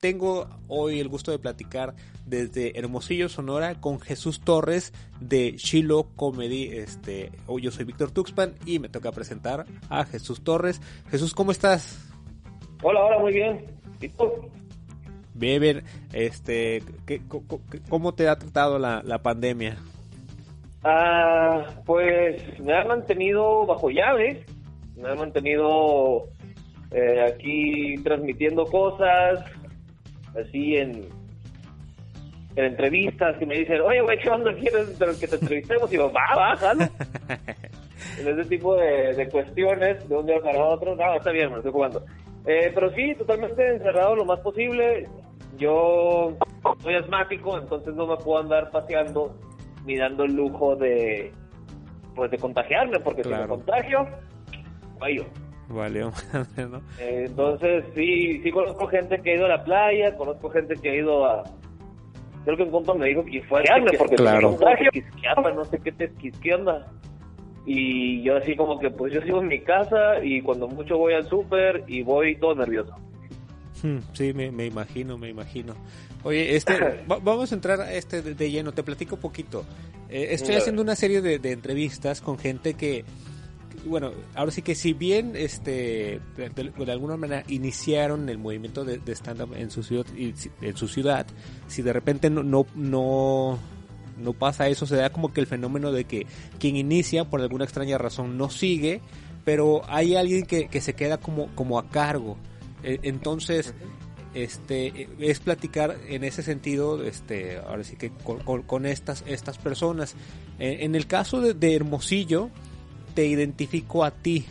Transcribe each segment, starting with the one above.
Tengo hoy el gusto de platicar desde Hermosillo, Sonora, con Jesús Torres de Shiloh Comedy. Este, hoy yo soy Víctor Tuxpan y me toca presentar a Jesús Torres. Jesús, ¿cómo estás? Hola, hola, muy bien. ¿Y tú? Bien, Este, ¿qué, ¿Cómo te ha tratado la, la pandemia? Ah, pues me ha mantenido bajo llave. Me ha mantenido eh, aquí transmitiendo cosas, así en, en entrevistas que me dicen, oye, güey, ¿qué onda quieres que te entrevistemos? Y yo, va, va, en ese tipo de, cuestiones, de un día para otro, no, está bien, me estoy jugando. Eh, pero sí, totalmente encerrado lo más posible. Yo soy asmático, entonces no me puedo andar paseando ni dando el lujo de pues de contagiarme, porque si me contagio, vaya. Vale, ¿no? entonces, sí, sí conozco gente que ha ido a la playa, conozco gente que ha ido a... Creo que un punto me dijo que fue a porque claro. no sé qué te qué onda. Y yo así como que, pues yo sigo en mi casa y cuando mucho voy al súper y voy todo nervioso. Hmm, sí, me, me imagino, me imagino. Oye, este, vamos a entrar a este de, lleno, te platico un poquito. Eh, estoy haciendo una serie de, de entrevistas con gente que, bueno, ahora sí que si bien este de, alguna manera iniciaron el movimiento de, stand-up en su ciudad, en su ciudad, si de repente no, no, no, pasa eso, se da como que el fenómeno de que quien inicia por alguna extraña razón no sigue, pero hay alguien que, que se queda como, como a cargo. E, entonces, este es platicar en ese sentido este ahora sí que con, con, estas estas personas e, en, el caso de Hermosillo te identifico a ti.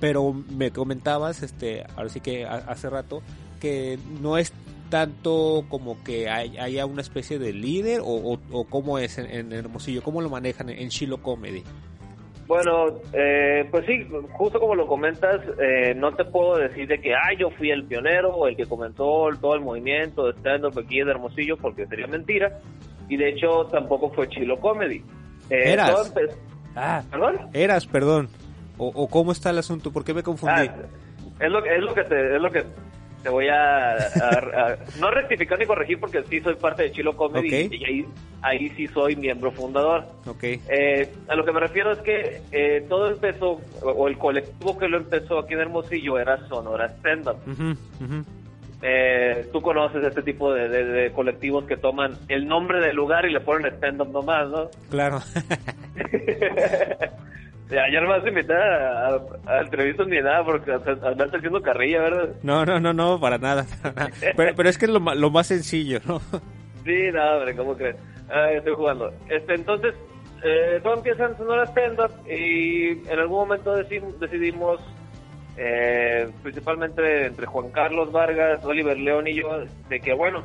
pero me comentabas, este, ahora sí que hace rato, que no es tanto como que haya una especie de líder o, o, cómo es en, Hermosillo, cómo lo manejan en Shiloh Comedy. Bueno, eh, pues sí, justo como lo comentas, eh, no te puedo decir de que, ah, yo fui el pionero o el que comenzó todo el movimiento de stand-up aquí en Hermosillo, porque sería mentira. Y de hecho tampoco fue Chilo Comedy. Eh, Ah, ¿Perdón? Eras, perdón. O, cómo está el asunto? ¿Por qué me confundí? Ah, es, lo, es, lo que te, es lo que te voy a, no rectificar ni corregir porque sí soy parte de Chilo Comedy y ahí, ahí sí soy miembro fundador. Okay. Eh, a lo que me refiero es que eh, todo empezó, o el colectivo que lo empezó aquí en Hermosillo era Sonora Stand Up. Eh, tú conoces este tipo de, colectivos que toman el nombre del lugar y le ponen stand-up nomás, ¿no? Claro. ya, ya no me vas a invitar a, entrevistas ni nada porque andarte haciendo carrilla, ¿verdad? No, no, no, no, para nada. Pero, pero es que es lo, lo más sencillo, ¿no? Sí, nada, hombre, ¿cómo crees? Ah, estoy jugando. Este, entonces, eh, todo empieza en Sonora Stand-Up y en algún momento decidimos eh, principalmente entre Juan Carlos Vargas, Oliver León y yo, de que bueno,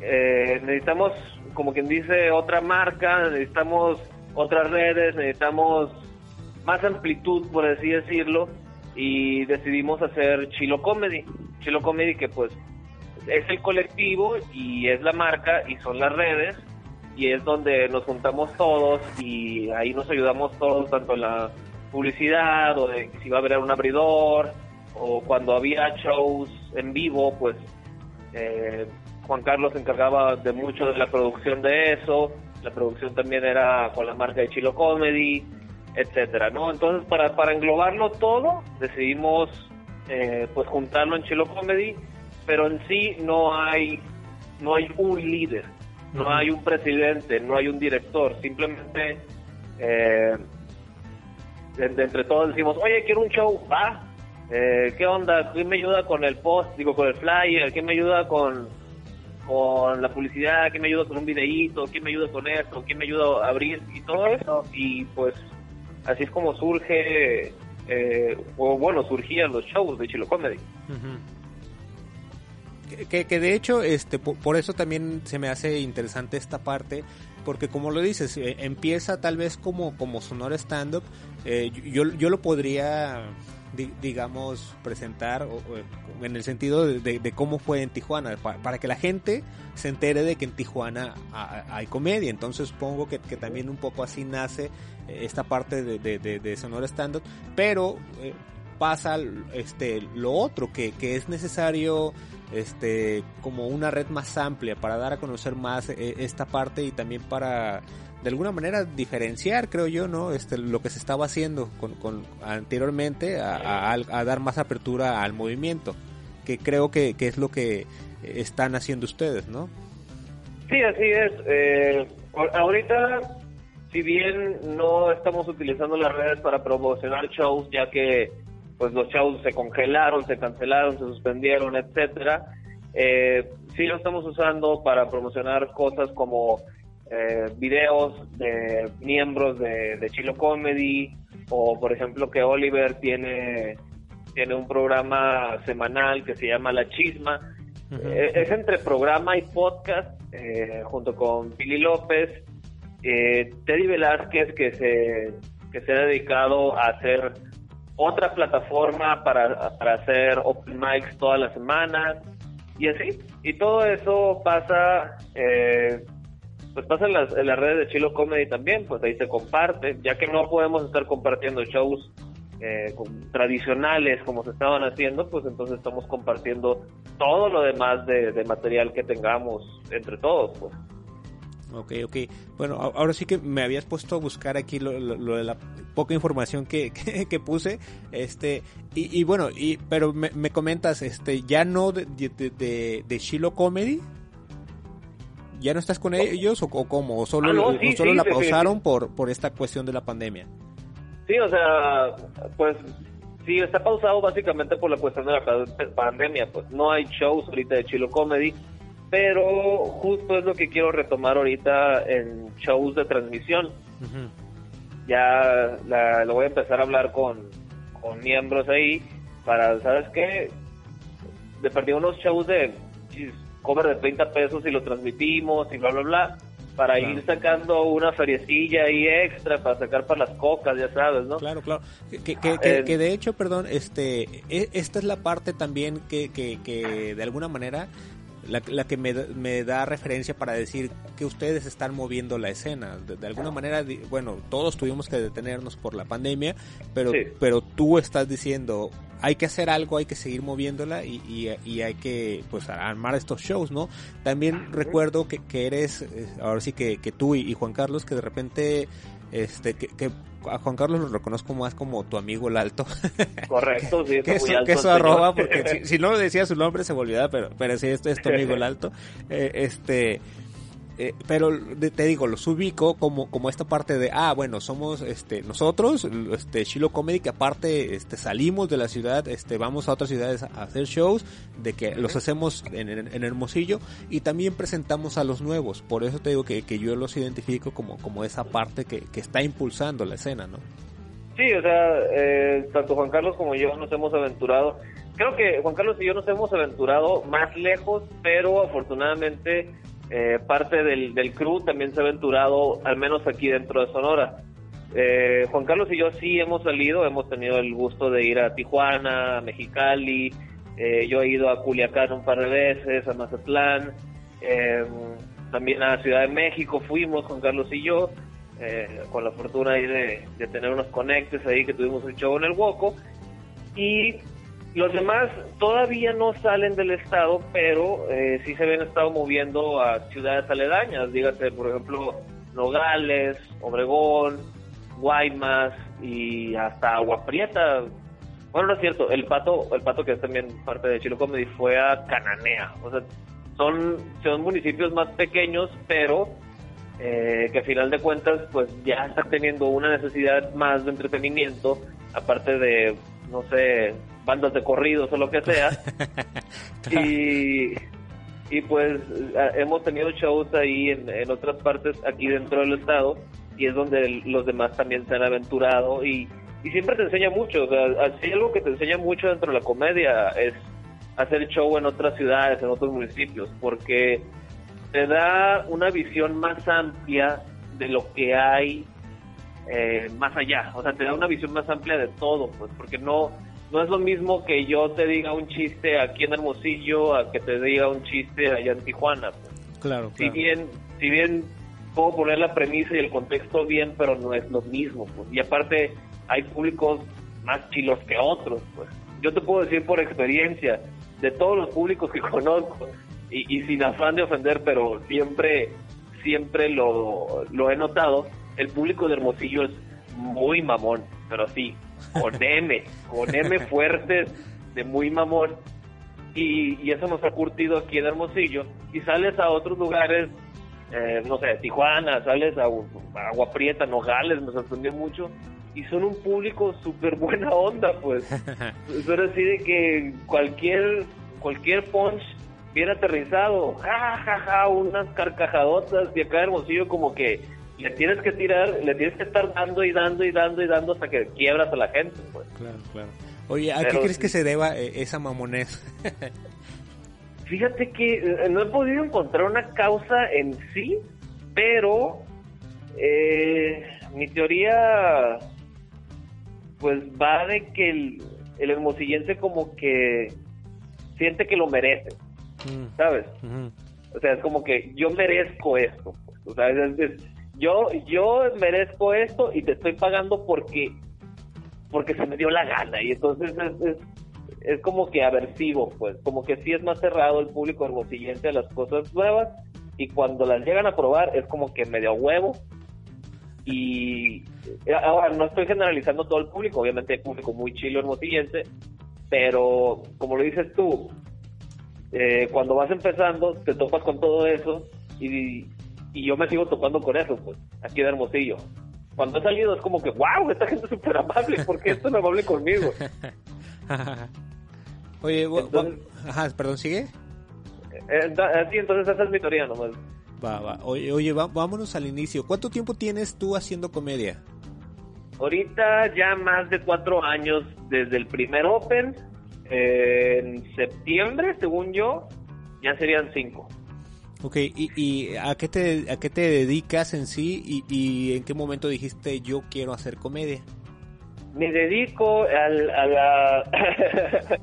eh, necesitamos, como quien dice, otra marca, necesitamos otras redes, necesitamos más amplitud, por así decirlo, y decidimos hacer Chilo Comedy. Chilo Comedy que pues es el colectivo y es la marca y son las redes y es donde nos juntamos todos y ahí nos ayudamos todos, tanto la publicidad o de si va a haber un abridor o cuando había shows en vivo, pues eh, Juan Carlos se encargaba de mucho de la producción de eso, la producción también era con la marca de Chilo Comedy, etcétera, ¿no? Entonces para, para englobarlo todo decidimos eh, pues juntarlo en Chilo Comedy, pero en sí no hay no hay un líder, no hay un presidente, no hay un director, simplemente eh, entre todos decimos, oye, quiero un show, va, eh, ¿qué onda? ¿Quién me ayuda con el post, digo, con el flyer? ¿Quién me ayuda con, con la publicidad? ¿Quién me ayuda con un videíto? ¿Quién me ayuda con esto? ¿Quién me ayuda a abrir? Y todo eso. Y pues así es como surge, eh, o bueno, surgían los shows de Chilo Comedy. que, que, de hecho, este, por, eso también se me hace interesante esta parte, porque como lo dices, eh, empieza tal vez como, como stand-up, eh, yo, yo lo podría digamos, presentar en el sentido de, cómo fue en Tijuana, para, que la gente se entere de que en Tijuana hay comedia. Entonces supongo que, también un poco así nace eh, esta parte de, de, Sonora Stand pero eh, pasa este, lo otro, que, que es necesario este como una red más amplia para dar a conocer más eh, esta parte y también para de alguna manera diferenciar, creo yo, ¿no? Este, lo que se estaba haciendo con, con anteriormente a, dar más apertura al movimiento, que creo que, es lo que están haciendo ustedes, ¿no? Sí, así es. Eh, ahorita, si bien no estamos utilizando las redes para promocionar shows, ya que pues los shows se congelaron, se cancelaron, se suspendieron, etcétera, eh, sí lo estamos usando para promocionar cosas como eh, videos de miembros de, Chilo Comedy o por ejemplo que Oliver tiene tiene un programa semanal que se llama La Chisma. Eh, es entre programa y podcast eh, junto con Billy López, Teddy Velázquez que se que se ha dedicado a hacer otra plataforma para, para hacer open mics todas las semanas y así. Y todo eso pasa eh, pues pasa en las, las redes de Chilo Comedy también, pues ahí se comparte, ya que no podemos estar compartiendo shows eh, tradicionales como se estaban haciendo, pues entonces estamos compartiendo todo lo demás de, material que tengamos entre todos, pues. Ok, ok. Bueno, ahora sí que me habías puesto a buscar aquí lo, de la poca información que, que, puse, este, y, bueno, y, pero me, me, comentas, este, ya no de, de, de Chilo Comedy, ¿Ya no estás con ellos o, cómo? ¿O solo, ah, solo la pausaron por, por esta cuestión de la pandemia? Sí, o sea, pues sí, está pausado básicamente por la cuestión de la pandemia. Pues no hay shows ahorita de Chilo Comedy, pero justo es lo que quiero retomar ahorita en shows de transmisión. Ya lo voy a empezar a hablar con, con miembros ahí para, ¿sabes qué? De partir unos shows de cover de 30 pesos y lo transmitimos y bla, bla, bla, para ir sacando una feriecilla ahí extra para sacar para las cocas, ya sabes, ¿no? Claro, claro. Que, que, que, que de hecho, perdón, este, e, esta es la parte también que, que, que de alguna manera la, la que me, me, da referencia para decir que ustedes están moviendo la escena. De, alguna manera, bueno, todos tuvimos que detenernos por la pandemia, pero, pero tú estás diciendo, hay que hacer algo, hay que seguir moviéndola y, y, hay que pues armar estos shows, ¿no? También recuerdo que, que eres, eh, ahora sí que, que tú y, Juan Carlos, que de repente este que, a Juan Carlos lo reconozco más como tu amigo el alto. Correcto, sí, que, eso, que eso arroba, porque si, no lo decía su nombre se volvía, pero, pero sí, esto es tu amigo el alto. Eh, este, eh, pero te digo, los ubico como, como esta parte de, ah, bueno, somos este, nosotros, este, Chilo Comedy, que aparte este, salimos de la ciudad, este, vamos a otras ciudades a hacer shows, de que los hacemos en, en, Hermosillo y también presentamos a los nuevos. Por eso te digo que, que yo los identifico como, como esa parte que, que está impulsando la escena, ¿no? Sí, o sea, eh, tanto Juan Carlos como yo nos hemos aventurado. Creo que Juan Carlos y yo nos hemos aventurado más lejos, pero afortunadamente eh, parte del, del crew también se ha aventurado, al menos aquí dentro de Sonora. Eh, Juan Carlos y yo sí hemos salido, hemos tenido el gusto de ir a Tijuana, a Mexicali, eh, yo he ido a Culiacán un par de veces, a Mazatlán, también a Ciudad de México fuimos Juan Carlos y yo, con la fortuna ahí de, de, tener unos conectes ahí que tuvimos un show en el Woco. Y los demás todavía no salen del estado, pero eh, sí se habían estado moviendo a ciudades aledañas, dígase, por ejemplo, Nogales, Obregón, Guaymas y hasta Agua Prieta. Bueno, no es cierto, el pato, el pato que es también parte de Chilo Comedy fue a Cananea. O sea, son, son municipios más pequeños, pero eh, que a final de cuentas pues ya están teniendo una necesidad más de entretenimiento, aparte de, no sé, bandas de corridos o lo que sea. y, y pues hemos tenido shows ahí en, otras partes aquí dentro del estado y es donde los demás también se han aventurado y, y siempre te enseña mucho. O sea, si hay algo que te enseña mucho dentro de la comedia es hacer show en otras ciudades, en otros municipios, porque te da una visión más amplia de lo que hay eh, más allá, o sea, te da una visión más amplia de todo, pues, porque no, no es lo mismo que yo te diga un chiste aquí en Hermosillo a que te diga un chiste allá en Tijuana. Pues. Claro, Si bien, si bien puedo poner la premisa y el contexto bien, pero no es lo mismo, pues. Y aparte hay públicos más chilos que otros, pues. Yo te puedo decir por experiencia, de todos los públicos que conozco, y, y sin afán de ofender, pero siempre, siempre lo, lo he notado, el público de Hermosillo es muy mamón, pero sí, con M, con M fuertes de muy mamón. Y, y eso nos ha curtido aquí en Hermosillo. Y sales a otros lugares, eh, no sé, Tijuana, sales a, a Agua Prieta, Nogales, me sorprendió mucho. Y son un público súper buena onda, pues. Pero así de que cualquier, cualquier punch bien aterrizado, ja, ja, ja, unas carcajadotas. Y acá en Hermosillo como que le tienes que tirar, le tienes que estar dando y dando y dando y dando hasta que quiebras a la gente, pues. Claro, claro. Oye, ¿a qué crees que se deba eh, esa mamonez? Fíjate que eh, no he podido encontrar una causa en sí, pero eh, mi teoría pues va de que el, el hermosillense como que siente que lo merece, Mm, ¿sabes? O sea, es como que yo merezco esto. pues. O sea, es- es- yo, yo merezco esto y te estoy pagando porque porque se me dio la gana. Y entonces es, es, es como que aversivo, pues. Como que sí es más cerrado el público hermosillense a las cosas nuevas. Y cuando las llegan a probar es como que medio huevo. Y ahora no estoy generalizando todo el público, obviamente hay público muy chilo hermosillense, pero como lo dices tú, eh, cuando vas empezando te topas con todo eso y, y yo me sigo topando con eso, pues, aquí en Hermosillo. Cuando he salido es como que, wow, esta gente es súper amable, ¿por qué es tan amable conmigo? Oye, Entonces- ajá, perdón, ¿sigue? Eh, da- Así, entonces esa es mi teoría nomás. Va, va. Oye, oye va- vámonos al inicio. ¿Cuánto tiempo tienes tú haciendo comedia? Ahorita ya más de cuatro años desde el primer Open, eh, en septiembre, según yo, ya serían cinco. Ok, ¿y, y a, qué te, a qué te dedicas en sí y, y en qué momento dijiste yo quiero hacer comedia? Me dedico al, a la...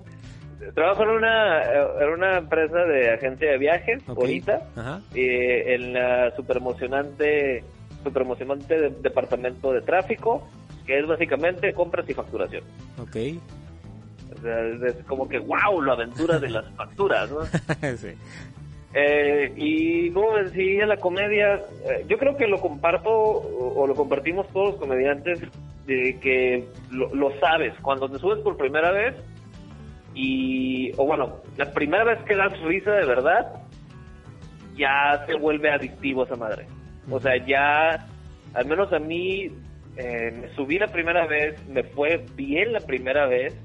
Trabajo en una, en una empresa de agencia de viajes, Ok. ahorita, Ajá. eh, en la super emocionante, super emocionante de- departamento de tráfico, que es básicamente compras y facturación. Ok. O sea, es, es como que, wow, la aventura de las facturas, ¿no? sí. Eh, y como decía la comedia, eh, yo creo que lo comparto o, lo compartimos todos los comediantes de que lo, lo sabes cuando te subes por primera vez y, o bueno, la primera vez que das risa de verdad, ya se vuelve adictivo esa madre. O sea, ya, al menos a mí, eh, me subí la primera vez, me fue bien la primera vez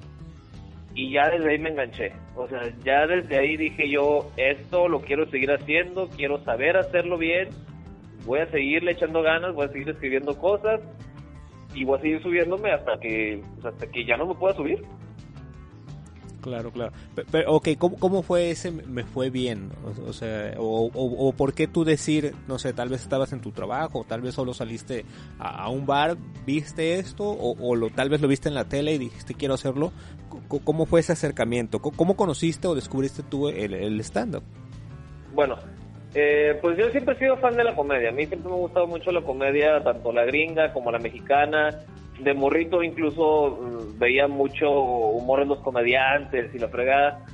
y ya desde ahí me enganché. O sea, ya desde ahí dije yo, esto lo quiero seguir haciendo, quiero saber hacerlo bien, voy a seguirle echando ganas, voy a seguir escribiendo cosas y voy a seguir subiéndome hasta que hasta que ya no me pueda subir. Claro, claro. Pe- Pero, ok, ¿cómo, cómo fue ese me- fue bien? O, sea, o, o, por qué tú decir, no sé, tal vez estabas en tu trabajo, tal vez solo saliste a, un bar, viste esto, o, lo, tal vez lo viste en la tele y dijiste quiero hacerlo. ¿Cómo fue ese acercamiento? ¿Cómo, cómo conociste o descubriste tú el, el stand-up? Bueno, eh, pues yo siempre he sido fan de la comedia. A mí siempre me ha gustado mucho la comedia, tanto la gringa como la mexicana. De morrito incluso mm, veía mucho humor en los comediantes y la fregada.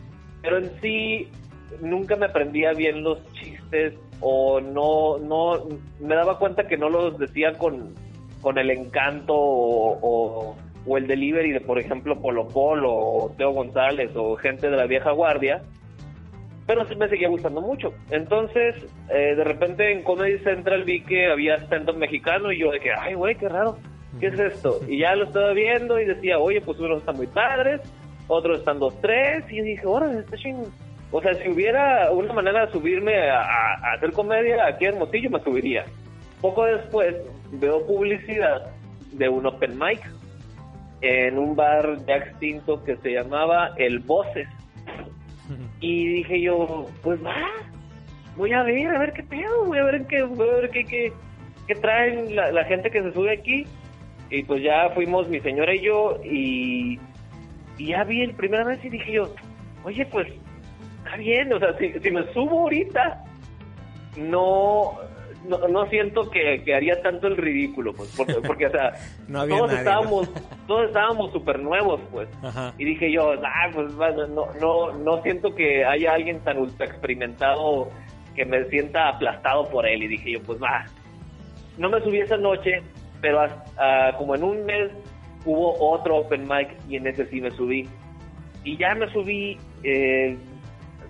Pero en sí nunca me aprendía bien los chistes o no, no, me daba cuenta que no los decía con, con el encanto o, o, el delivery de, por ejemplo, Polo Polo o Teo González o gente de la vieja guardia pero sí me seguía gustando mucho. Entonces, eh, de repente en Comedy Central vi que había stand-up mexicano y yo que, ay, güey, qué raro, ¿qué es esto? Y ya lo estaba viendo y decía, oye, pues unos están muy padres, otros están dos, tres, y dije, órale, está chingón. O sea, si hubiera una manera de subirme a, a- a hacer comedia aquí en Hermosillo, me subiría. Poco después veo publicidad de un open mic en un bar ya extinto que se llamaba El Voces Y dije yo, pues va, voy a ver, a ver qué pedo, voy a ver qué, voy a ver qué, qué, qué traen la, la gente que se sube aquí. Y pues ya fuimos mi señora y yo y, y ya vi el primera vez y dije yo, oye, pues está bien, o sea, si, si me subo ahorita, no, no, no siento que, que haría tanto el ridículo, pues, porque, porque o sea, No había todos nadie, estábamos, todos estábamos súper nuevos, pues. Ajá. Y dije yo, ah, pues bueno, no, no, no siento que haya alguien tan ultra experimentado que me sienta aplastado por él. Y dije yo, pues va. No me subí esa noche, pero as- ah, como en un mes hubo otro open mic y en ese sí me subí. Y ya me subí, eh,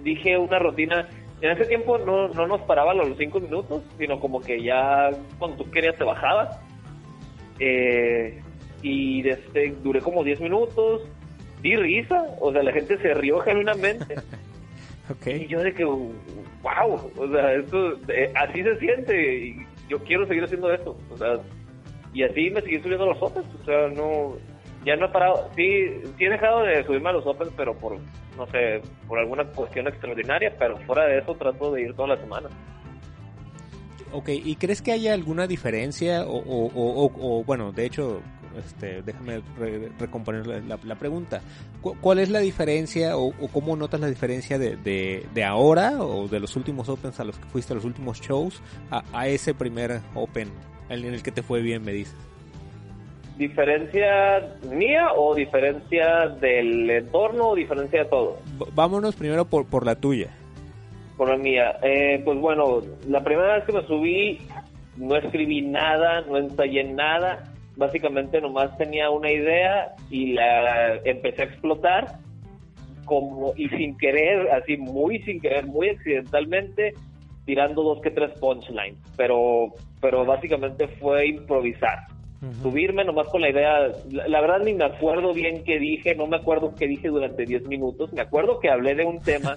dije una rutina. En ese tiempo no, no nos paraba a los cinco minutos, sino como que ya cuando tú querías te bajabas. Eh, y desde, duré como 10 minutos, di risa, o sea, la gente se rió genuinamente. Y yo de que, wow, o sea, esto, eh, así se siente, y yo quiero seguir haciendo esto, o sea, y así me seguí subiendo los Opens, o sea, no, ya no he parado, sí, sí he dejado de subirme a los Opens, pero por, no sé, por alguna cuestión extraordinaria, pero fuera de eso trato de ir toda la semana. Ok, ¿y crees que haya alguna diferencia o, o, o- o- bueno, de hecho, este, déjame re- recomponer la, la- pregunta. ¿Cu- ¿Cuál es la diferencia o, cómo notas la diferencia de, de, ahora o de los últimos Opens a los que fuiste a los últimos shows a ese primer Open en el que te fue bien, me dices? ¿Diferencia mía o diferencia del entorno o diferencia de todo? Vámonos primero por, por la tuya. Por la mía. Eh, pues bueno, la primera vez que me subí no escribí nada, no ensayé nada. Básicamente nomás tenía una idea y la empecé a explotar como y sin querer, así muy sin querer, muy accidentalmente tirando dos que tres punchlines, pero pero básicamente fue improvisar. Subirme nomás con la idea, la, la verdad ni me acuerdo bien qué dije, no me acuerdo qué dije durante 10 minutos, me acuerdo que hablé de un tema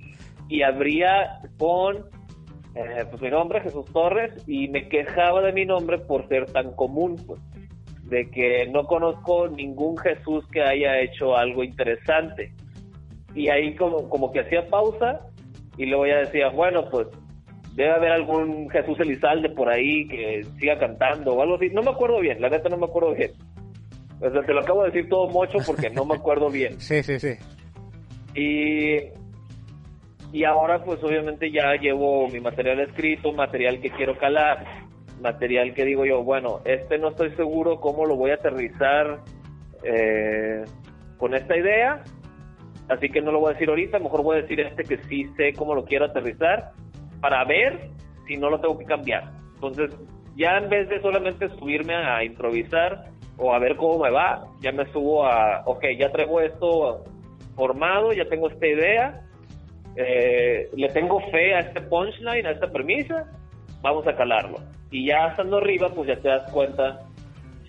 y abría con eh, pues mi nombre, Jesús Torres, y me quejaba de mi nombre por ser tan común, pues, de que no conozco ningún Jesús que haya hecho algo interesante. Y ahí como, como que hacía pausa y luego ya decía, bueno, pues debe haber algún Jesús Elizalde por ahí que siga cantando o algo así. No me acuerdo bien, la neta no me acuerdo bien. O sea, te lo acabo de decir todo mocho porque no me acuerdo bien. Sí, sí, sí. Y, y ahora pues obviamente ya llevo mi material escrito, material que quiero calar, material que digo yo, bueno, este no estoy seguro cómo lo voy a aterrizar eh, con esta idea, así que no lo voy a decir ahorita, mejor voy a decir este que sí sé cómo lo quiero aterrizar para ver si no lo tengo que cambiar. Entonces, ya en vez de solamente subirme a improvisar o a ver cómo me va, ya me subo a, ok, ya traigo esto formado, ya tengo esta idea, eh, le tengo fe a este punchline, a esta premisa, vamos a calarlo. Y ya estando arriba, pues ya te das cuenta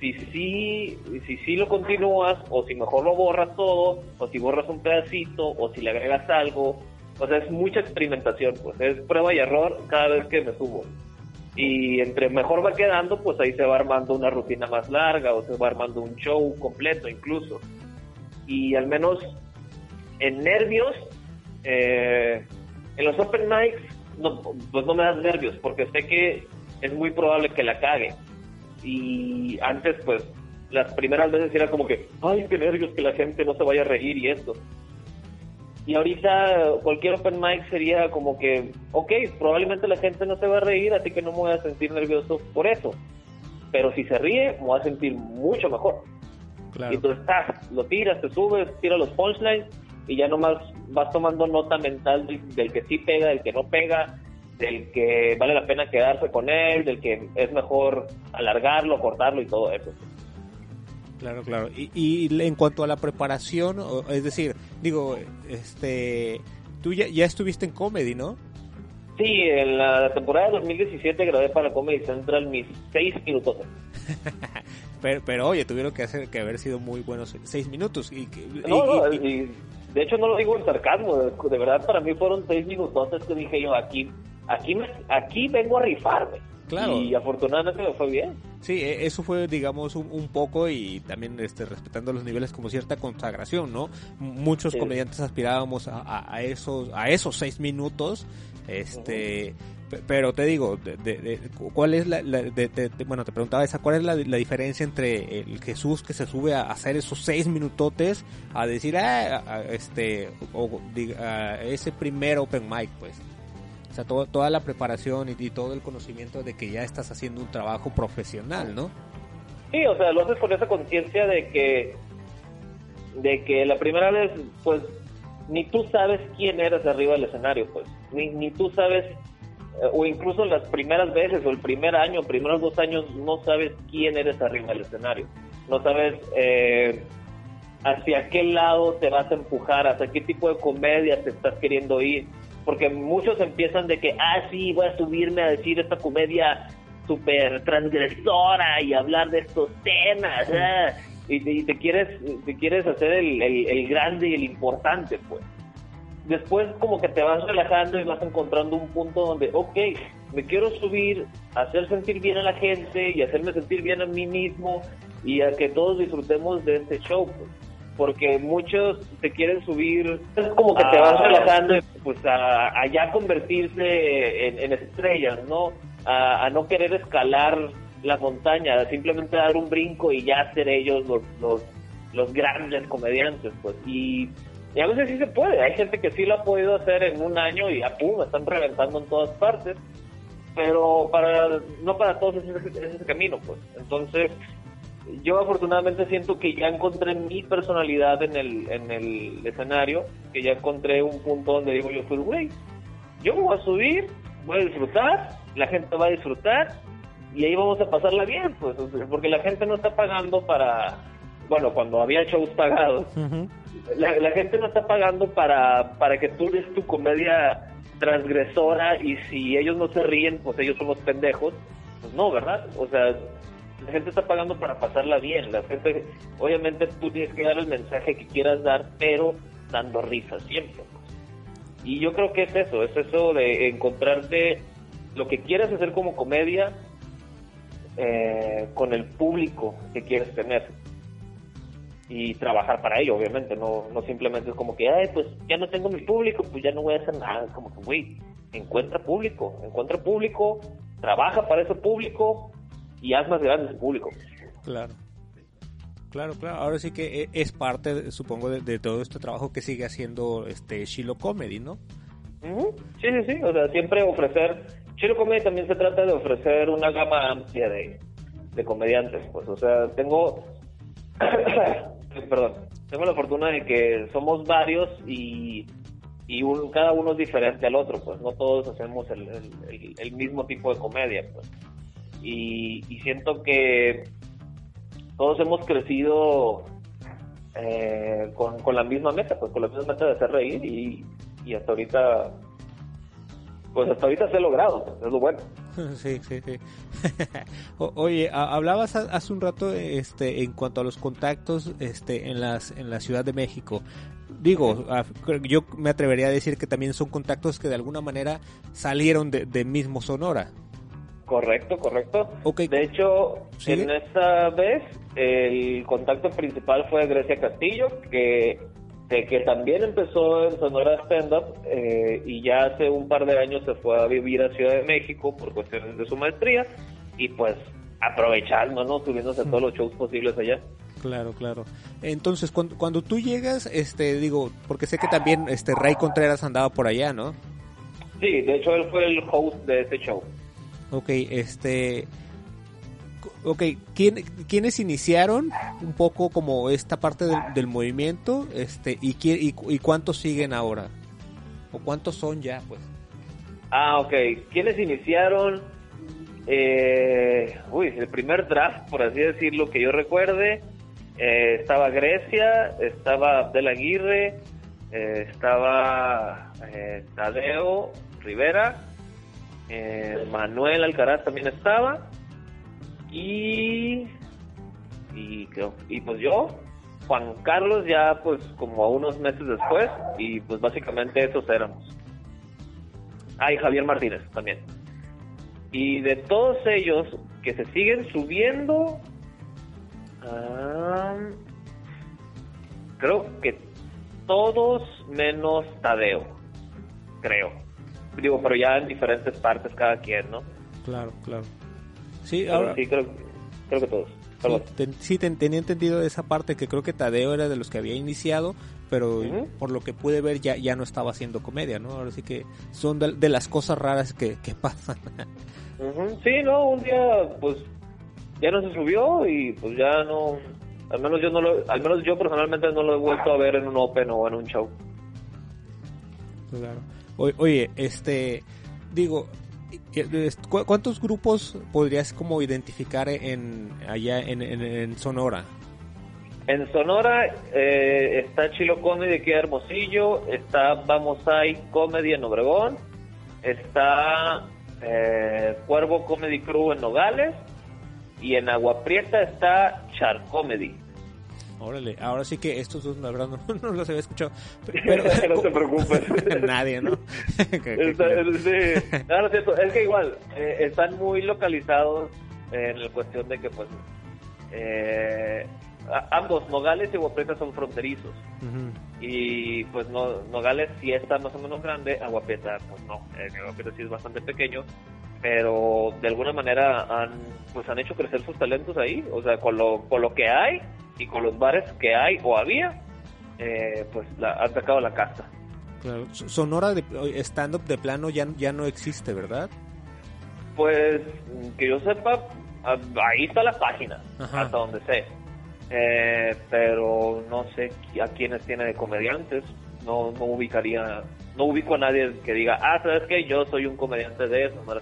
si sí, si sí lo continúas, o si mejor lo borras todo, o si borras un pedacito, o si le agregas algo. O sea, es mucha experimentación, pues es prueba y error cada vez que me subo. Y entre mejor va quedando, pues ahí se va armando una rutina más larga, o se va armando un show completo incluso. Y al menos en nervios, eh, en los open mics, no, pues no me das nervios, porque sé que es muy probable que la cague. Y antes, pues, las primeras veces era como que, ay, qué nervios que la gente no se vaya a reír y esto. Y ahorita cualquier open mic sería como que, ok, probablemente la gente no se va a reír, así que no me voy a sentir nervioso por eso. Pero si se ríe, me voy a sentir mucho mejor. Y Claro. entonces estás, lo tiras, te subes, tiras los punchlines y ya nomás vas tomando nota mental del, del que sí pega, del que no pega, del que vale la pena quedarse con él, del que es mejor alargarlo, cortarlo y todo eso. Claro, claro. Y, y en cuanto a la preparación, es decir, digo, este, tú ya, ya estuviste en comedy, ¿no? Sí, en la temporada de 2017 grabé para Comedy Central mis seis minutos. Pero, pero oye, tuvieron que hacer que haber sido muy buenos seis minutos. Y, y- No, no, y- de hecho no lo digo en sarcasmo, de, de verdad para mí fueron seis minutos que dije yo, aquí aquí me, aquí vengo a rifarme. Claro. Y afortunadamente me fue bien. Sí, e, eso fue, digamos, un, poco y también este, respetando los niveles como cierta consagración, ¿no? Muchos comediantes aspirábamos a, esos a esos seis minutos, este, pero te digo, de, ¿cuál es la, bueno, te preguntaba esa, ¿cuál es la, diferencia entre el Jesús que se sube a hacer esos seis minutotes a decir, ah, este, o diga, ese primer open mic, pues? O sea, toda la preparación y, todo el conocimiento de que ya estás haciendo un trabajo profesional, ¿no? Sí, o sea, lo haces con esa conciencia de que, de que la primera vez, pues, ni tú sabes quién eres arriba del escenario, pues, ni, ni tú sabes, eh, o incluso las primeras veces, o el primer año, primeros dos años, no sabes quién eres arriba del escenario, no sabes eh, hacia qué lado te vas a empujar, hacia qué tipo de comedia te estás queriendo ir porque muchos empiezan de que, ah, sí, voy a subirme a decir esta comedia súper transgresora y hablar de estos temas, ah, y, te, quieres te quieres hacer el, el, grande y el importante, pues. Después como que te vas relajando y vas encontrando un punto donde, ok, me quiero subir, hacer sentir bien a la gente y hacerme sentir bien a mí mismo y a que todos disfrutemos de este show, pues porque muchos se quieren subir, es como que te vas relajando pues a, ya convertirse en, estrellas, ¿no? A, no querer escalar la montaña, simplemente dar un brinco y ya ser ellos los, los, los grandes comediantes, pues. Y, a veces sí se puede, hay gente que sí lo ha podido hacer en un año y a pum, están reventando en todas partes, pero para no para todos es ese camino, pues. Entonces, yo afortunadamente siento que ya encontré mi personalidad en el, en el escenario, que ya encontré un punto donde digo yo, pues güey, yo voy a subir, voy a disfrutar, la gente va a disfrutar y ahí vamos a pasarla bien, pues, porque la gente no está pagando para, bueno, cuando había shows pagados, la, gente no está pagando para, para que tú des tu comedia transgresora y si ellos no se ríen, pues ellos son los pendejos, pues no, ¿verdad? O sea, la gente está pagando para pasarla bien. La gente, obviamente tú tienes que dar el mensaje que quieras dar, pero dando risa siempre. Y yo creo que es eso, es eso de encontrarte lo que quieres hacer como comedia eh, con el público que quieres tener. Y trabajar para ello, obviamente, no, no simplemente es como que, ay, pues ya no tengo mi público, pues ya no voy a hacer nada. Es como que, güey, encuentra público, encuentra público, trabaja para ese público, y haz más grande ese público. Claro. Claro, claro. Ahora sí que e, es parte, supongo, de, todo este trabajo que sigue haciendo este Shiloh Comedy, ¿no? Sí, sí, sí. O sea, siempre ofrecer. Shiloh Comedy también se trata de ofrecer una gama amplia de, comediantes. Pues, o sea, tengo. Perdón. Tengo la fortuna de que somos varios y y cada uno es diferente al otro, pues no todos hacemos el, el mismo tipo de comedia, pues y, siento que todos hemos crecido eh, con, la misma meta, pues con la misma meta de hacer reír y, y hasta ahorita, pues hasta ahorita se ha logrado, es lo bueno. Sí, sí, sí. Oye, hablabas hace un rato este en cuanto a los contactos este en las en la Ciudad de México. Digo, yo me atrevería a decir que también son contactos que de alguna manera salieron de, de mismo Sonora. Correcto, correcto. De hecho, en esta vez el contacto principal fue Grecia Castillo, que, que también empezó en Sonora Stand Up eh, y ya hace un par de años se fue a vivir a Ciudad de México por cuestiones de su maestría y pues aprovechando, ¿no? Subiéndose a todos los shows posibles allá. Claro, claro. Entonces, cuando, cuando tú llegas, este, digo, porque sé que también este Ray Contreras andaba por allá, ¿no? Sí, de hecho él fue el host de ese show. Ok, este... Ok, ¿quién, ¿quiénes iniciaron un poco como esta parte del, movimiento este y, y, y, cuántos siguen ahora? ¿O cuántos son ya, pues? Ah, ok. ¿Quiénes iniciaron? Eh, uy, el primer draft, por así decirlo, que yo recuerde, eh, estaba Grecia, estaba Abdel Aguirre, eh, estaba Tadeo Rivera, eh, Manuel Alcaraz también estaba. Y, y, y pues yo, Juan Carlos ya pues como unos meses después y pues básicamente esos éramos. Ah, Javier Martínez también. Y de todos ellos que se siguen subiendo. creo que todos menos Tadeo. Creo. Digo, pero ya en diferentes partes cada quien, ¿no? Claro, claro. Sí, ahora, sí, creo, creo que todos. sí, ten- sí, ten- tenía entendido esa parte que creo que Tadeo era de los que había iniciado, pero Ujú. por lo que pude ver ya, ya no estaba haciendo comedia, ¿no? Ahora sí que son de, de las cosas raras que, que pasan. Ujú, Sí, no, un día pues ya no se subió y pues ya no, al menos yo no lo, al menos yo personalmente no lo he vuelto a ver en un open o en un show. Claro. Oye, este, digo, eh, es- ¿cu- ¿cuántos grupos podrías como identificar en allá en, Sonora? En Sonora eh, está Chilo Comedy aquí Hermosillo, está Vamos Ahí Comedy en Obregón, está eh, Cuervo Comedy Crew en Nogales y en Agua Prieta está Char Comedy. Órale, ahora sí que estos dos, la verdad, no, no los había escuchado. Pero, No te preocupes. Nadie, ¿no? Está- sí. No, no es cierto. Es que igual, eh, están muy localizados en la cuestión de que, pues, eh, a- ambos, Nogales y Aguaprieta son fronterizos. Y, pues, no, Nogales sí está más o menos grande, Aguaprieta, pues no. Eh, Aguaprieta sí es bastante pequeño. Pero de alguna manera han, pues, han hecho crecer sus talentos ahí. O sea, con lo, con lo que hay y con los bares que hay o había, eh, pues, la, han sacado la casta. Claro. Sonora de stand-up de plano ya, ya no existe, ¿verdad? Pues que yo sepa, a- ahí está la página, Ajá. hasta donde sé. Eh, pero no sé a quiénes tiene de comediantes. No, no ubicaría, no ubico a nadie que diga, ah, ¿sabes qué? Yo soy un comediante de eso, no.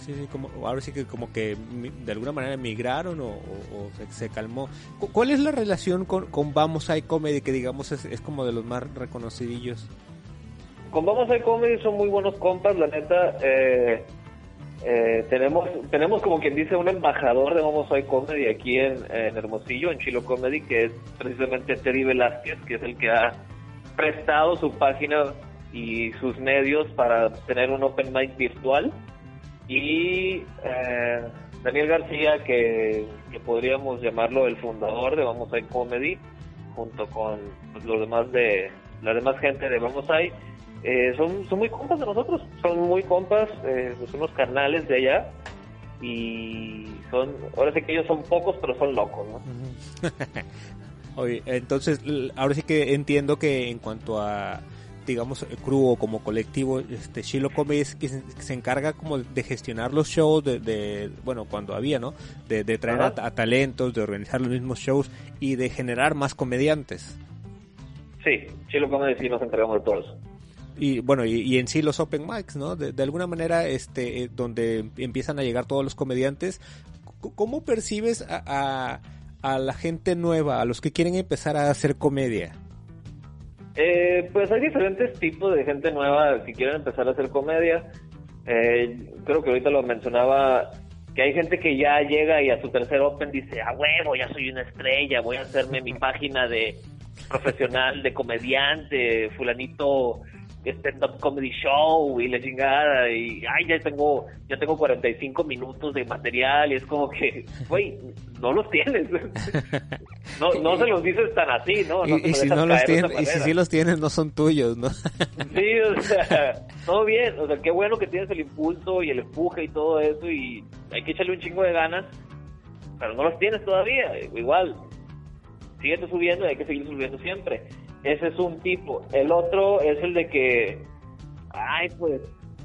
Sí, sí, como, ahora sí que como que de alguna manera migraron o, o- o se, se calmó. Cu- ¿Cuál es la relación con, con Vamos Hay Comedy, que digamos es, es como de los más reconocidillos? Con Vamos a Comedy son muy buenos compas, la neta. Eh, eh, tenemos tenemos como quien dice un embajador de Vamos a Comedy aquí en, Hermosillo, en Chilo Comedy, que es precisamente Teddy Velázquez, que es el que ha prestado su página y sus medios para tener un open mic virtual. Y eh, Daniel García, que, podríamos llamarlo el fundador de Vamos a Comedy, junto con pues, los demás de la demás gente de Vamos eh, son, son muy compas de nosotros, son muy compas, eh, pues, son unos carnales de allá y son, ahora sí que ellos son pocos, pero son locos, ¿no? Oye, entonces ahora sí que entiendo que en cuanto a digamos crew o como colectivo este Shiloh Comedy es que se, encarga como de gestionar los shows de, de- bueno cuando había no de, de traer a, talentos de organizar los mismos shows y de generar más comediantes Sí, Chilo Comedy sí nos encargamos de todo eso. Y bueno y, y en sí los open mics no de, de alguna manera este eh, donde empiezan a llegar todos los comediantes cómo percibes a, a a la gente nueva a los que quieren empezar a hacer comedia Eh, pues hay diferentes tipos de gente nueva que quieren empezar a hacer comedia. Eh, creo que ahorita lo mencionaba, que hay gente que ya llega y a su tercer Open dice, a huevo, ya soy una estrella, voy a hacerme mi página de profesional, de comediante, fulanito stand-up comedy show y la chingada y ay ya tengo ya tengo 45 minutos de material y es como que güey no los tienes no no se los dices tan así no, no y, y si no los tienes, y si manera. sí los tienes, no son tuyos, ¿no? Sí, o sea, todo bien, o sea, qué bueno que tienes el impulso y el empuje y todo eso y hay que echarle un chingo de ganas, pero no los tienes todavía, igual, síguete subiendo y hay que seguir subiendo siempre. Ese es un tipo. El otro es el de que, ay, pues,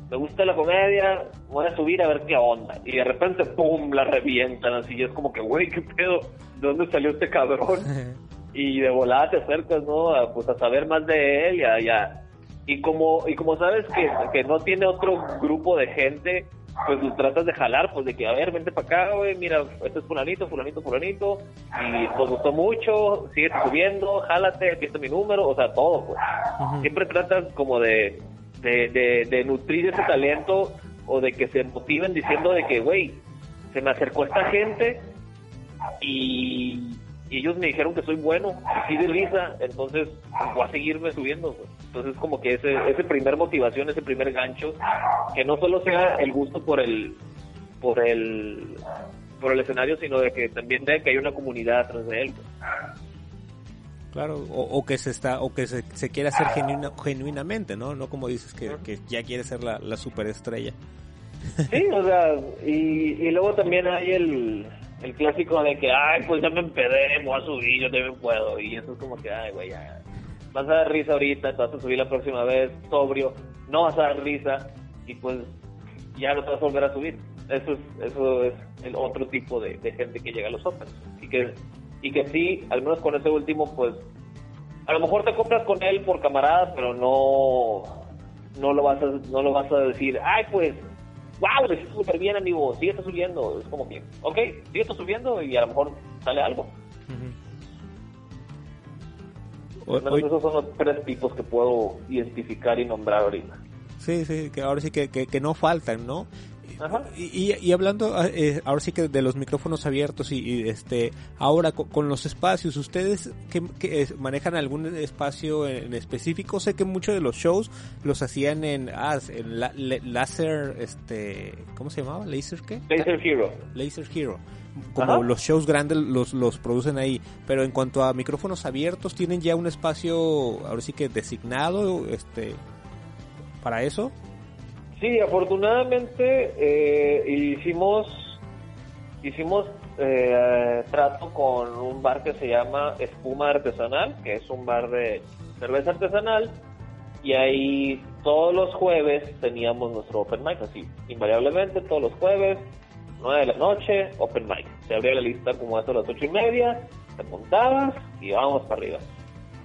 me gusta la comedia, voy a subir a ver qué onda. Y de repente, ¡pum!, la revientan así, y es como que, güey, qué pedo, ¿de dónde salió este cabrón? y de volada te acercas, ¿no? A, pues a saber más de él y a, y a- y como y como sabes que, que no tiene otro grupo de gente, pues lo tratas de jalar, pues de que, a ver, vente para acá, güey, mira, este es fulanito, fulanito, fulanito, y nos gustó mucho, sigue subiendo, jálate, aquí está mi número, o sea, todo, pues. Siempre tratas como de, de, de, de nutrir ese talento o de que se motiven diciendo de que, güey, se me acercó esta gente y, y ellos me dijeron que soy bueno, sí de risa, entonces voy a seguirme subiendo. pues. Entonces como que ese, ese primer motivación, ese primer gancho, que no solo sea el gusto por el por el por el escenario, sino de que también de que hay una comunidad atrás de él. Claro, o, que se está, o que se, se quiere hacer genuinamente, ¿no? No como dices que, que ya quiere ser la, la superestrella. Sí, o sea, y, y luego también hay el, el clásico de que, ay, pues ya me empedé, voy a subir, yo también puedo. Y eso es como que, ay, güey. Vas a dar risa ahorita, te vas a subir la próxima vez, sobrio, no vas a dar risa, y pues ya no te vas a volver a subir. Eso es, eso es el otro tipo de, gente que llega a los Open. Y que, y que sí, al menos con ese último, pues, a lo mejor te compras con él por camarada, pero no, no lo vas a, no lo vas a decir, ay, pues, wow, le súper bien, amigo, sigue subiendo. Es como que, ok, sigue subiendo y a lo mejor sale algo. esos son los tres tipos que puedo identificar y nombrar ahorita. Sí, sí, que ahora sí que, que no faltan, ¿no? Y, y, hablando ah, eh, ahora sí que de los micrófonos abiertos y, este ahora con, los espacios, ustedes que, manejan algún espacio en, específico, sé que muchos de los shows los hacían en, ah, Laser, este, ¿cómo se llamaba? Laser qué? Laser Hero. Laser Hero. Como los shows grandes los, los producen ahí, pero en cuanto a micrófonos abiertos, ¿tienen ya un espacio ahora sí que designado este para eso? Sí, afortunadamente eh, hicimos hicimos eh, trato con un bar que se llama Espuma Artesanal, que es un bar de cerveza artesanal, y ahí todos los jueves teníamos nuestro open mic, así, invariablemente todos los jueves, 9 de la noche, open mic. Se abría la lista como hasta las ocho y media, te montabas y vamos para arriba.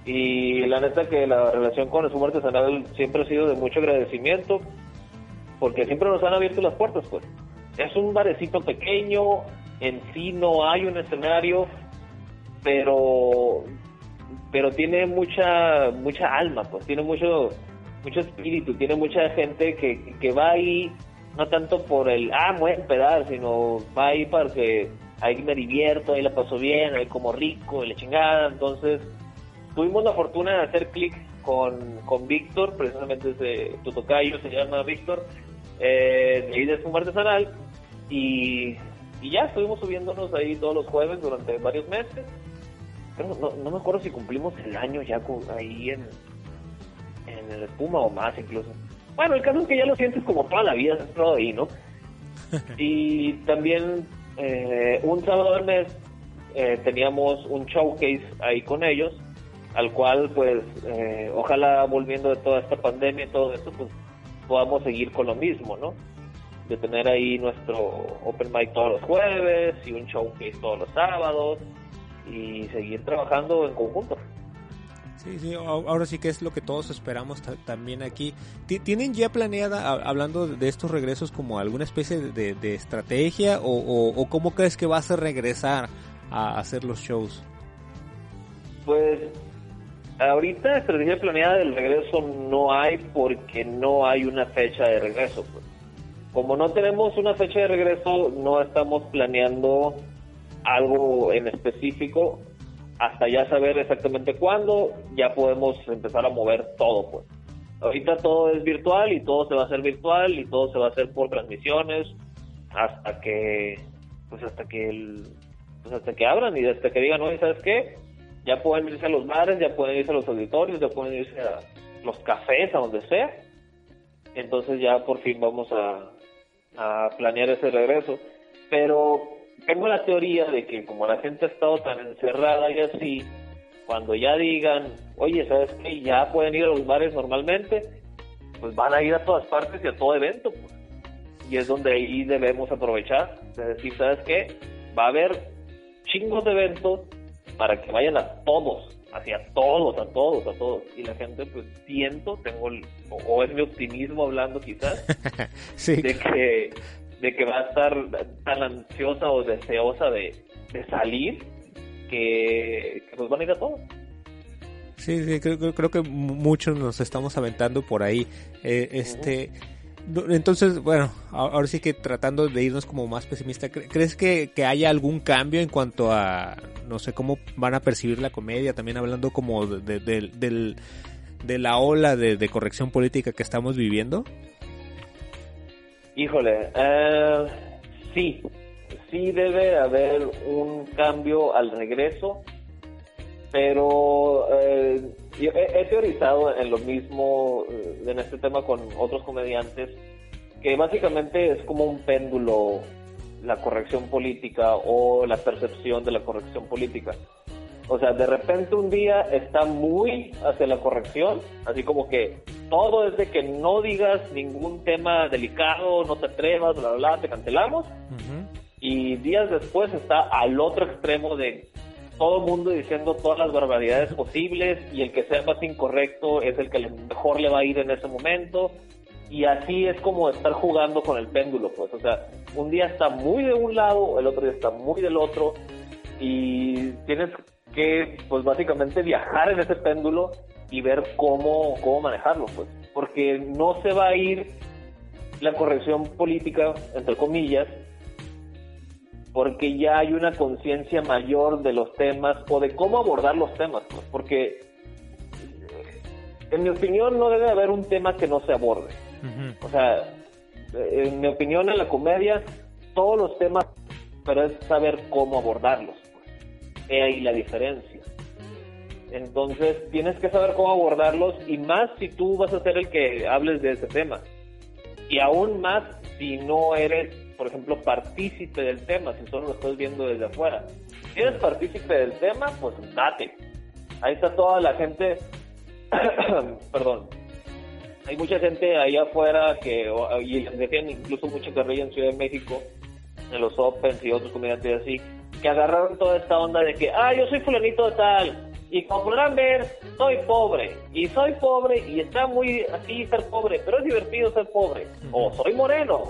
Y la neta que la relación con Espuma Artesanal siempre ha sido de mucho agradecimiento porque siempre nos han abierto las puertas, pues. Es un barecito pequeño, en sí no hay un escenario, pero pero tiene mucha mucha alma, pues tiene mucho mucho espíritu, tiene mucha gente que, que va ahí no tanto por el ah, me voy a empedar, sino va ahí para que ahí me divierto, ahí la paso bien, ahí como rico, y la chingada, entonces tuvimos la fortuna de hacer clic con, con Víctor, precisamente ese Tutocayo se llama Víctor, eh, de ahí de Espuma Artesanal y, y ya estuvimos subiéndonos ahí todos los jueves durante varios meses. Pero no, no me acuerdo si cumplimos el año ya ahí en, en el Espuma o más incluso. Bueno, el caso es que ya lo sientes como toda la vida todo ahí, ¿no? y también eh, un sábado del mes eh, teníamos un showcase ahí con ellos, al cual pues eh, ojalá volviendo de toda esta pandemia y todo esto, pues podamos seguir con lo mismo, ¿no? De tener ahí nuestro open mic todos los jueves y un showcase todos los sábados y seguir trabajando en conjunto. Sí, sí, ahora sí que es lo que todos esperamos también aquí. ¿Tienen ya planeada, hablando de estos regresos, como alguna especie de, estrategia o, o, cómo crees que vas a regresar a hacer los shows? Pues ahorita estrategia planeada del regreso no hay porque no hay una fecha de regreso. Pues. Como no tenemos una fecha de regreso, no estamos planeando algo en específico hasta ya saber exactamente cuándo, ya podemos empezar a mover todo, pues. Ahorita todo es virtual y todo se va a hacer virtual y todo se va a hacer por transmisiones hasta que pues hasta que el, pues hasta que abran y hasta que digan, "Oye, ¿sabes qué? Ya pueden irse a los bares, ya pueden irse a los auditorios, ya pueden irse a los cafés, a donde sea. Entonces ya por fin vamos a, planear ese regreso. Pero tengo la teoría de que como la gente ha estado tan encerrada y así, cuando ya digan, oye, ¿sabes qué? Ya pueden ir a los bares normalmente, pues van a ir a todas partes y a todo evento. Pues. Y es donde ahí debemos aprovechar, de decir, ¿sabes qué? Va a haber chingos de eventos para que vayan a todos, hacia todos, a todos, a todos. Y la gente, pues siento, tengo, o, es mi optimismo hablando quizás, de que de que va a estar tan ansiosa o deseosa de, salir que, que, pues van a ir a todos. Sí, sí creo, creo que muchos nos estamos aventando por ahí. Eh, este, entonces, bueno, ahora sí que tratando de irnos como más pesimista, ¿crees que, que haya algún cambio en cuanto a, no sé, cómo van a percibir la comedia? También hablando como de, de, la ola de, corrección política que estamos viviendo. Híjole, eh, sí, sí debe haber un cambio al regreso, pero eh, he, teorizado en lo mismo, eh, en este tema con otros comediantes, que básicamente es como un péndulo la corrección política o la percepción de la corrección política. O sea, de repente un día está muy hacia la corrección, así como que todo es de que no digas ningún tema delicado, no te atrevas, bla, bla, bla te cancelamos. Y días después está al otro extremo de todo mundo diciendo todas las barbaridades posibles y el que sea más incorrecto es el que mejor le va a ir en ese momento. Y así es como estar jugando con el péndulo, pues. O sea, un día está muy de un lado, el otro día está muy del otro. Y tienes que, pues básicamente viajar en ese péndulo y ver cómo, cómo manejarlo, pues. Porque no se va a ir la corrección política, entre comillas, porque ya hay una conciencia mayor de los temas o de cómo abordar los temas, pues. Porque, en mi opinión, no debe haber un tema que no se aborde. O sea, en mi opinión, en la comedia, todos los temas, pero es saber cómo abordarlos. He ahí la diferencia. Entonces tienes que saber cómo abordarlos y más si tú vas a ser el que hables de ese tema. Y aún más si no eres, por ejemplo, partícipe del tema, si solo lo estás viendo desde afuera. Si eres partícipe del tema, pues date. Ahí está toda la gente, perdón, hay mucha gente ahí afuera que, y decían incluso mucha carrilla en Ciudad de México, en los Opens y otros comediantes así, que agarraron toda esta onda de que, ah, yo soy fulanito de tal, y como podrán ver, soy pobre, y soy pobre, y está muy así ser pobre, pero es divertido ser pobre, o soy moreno,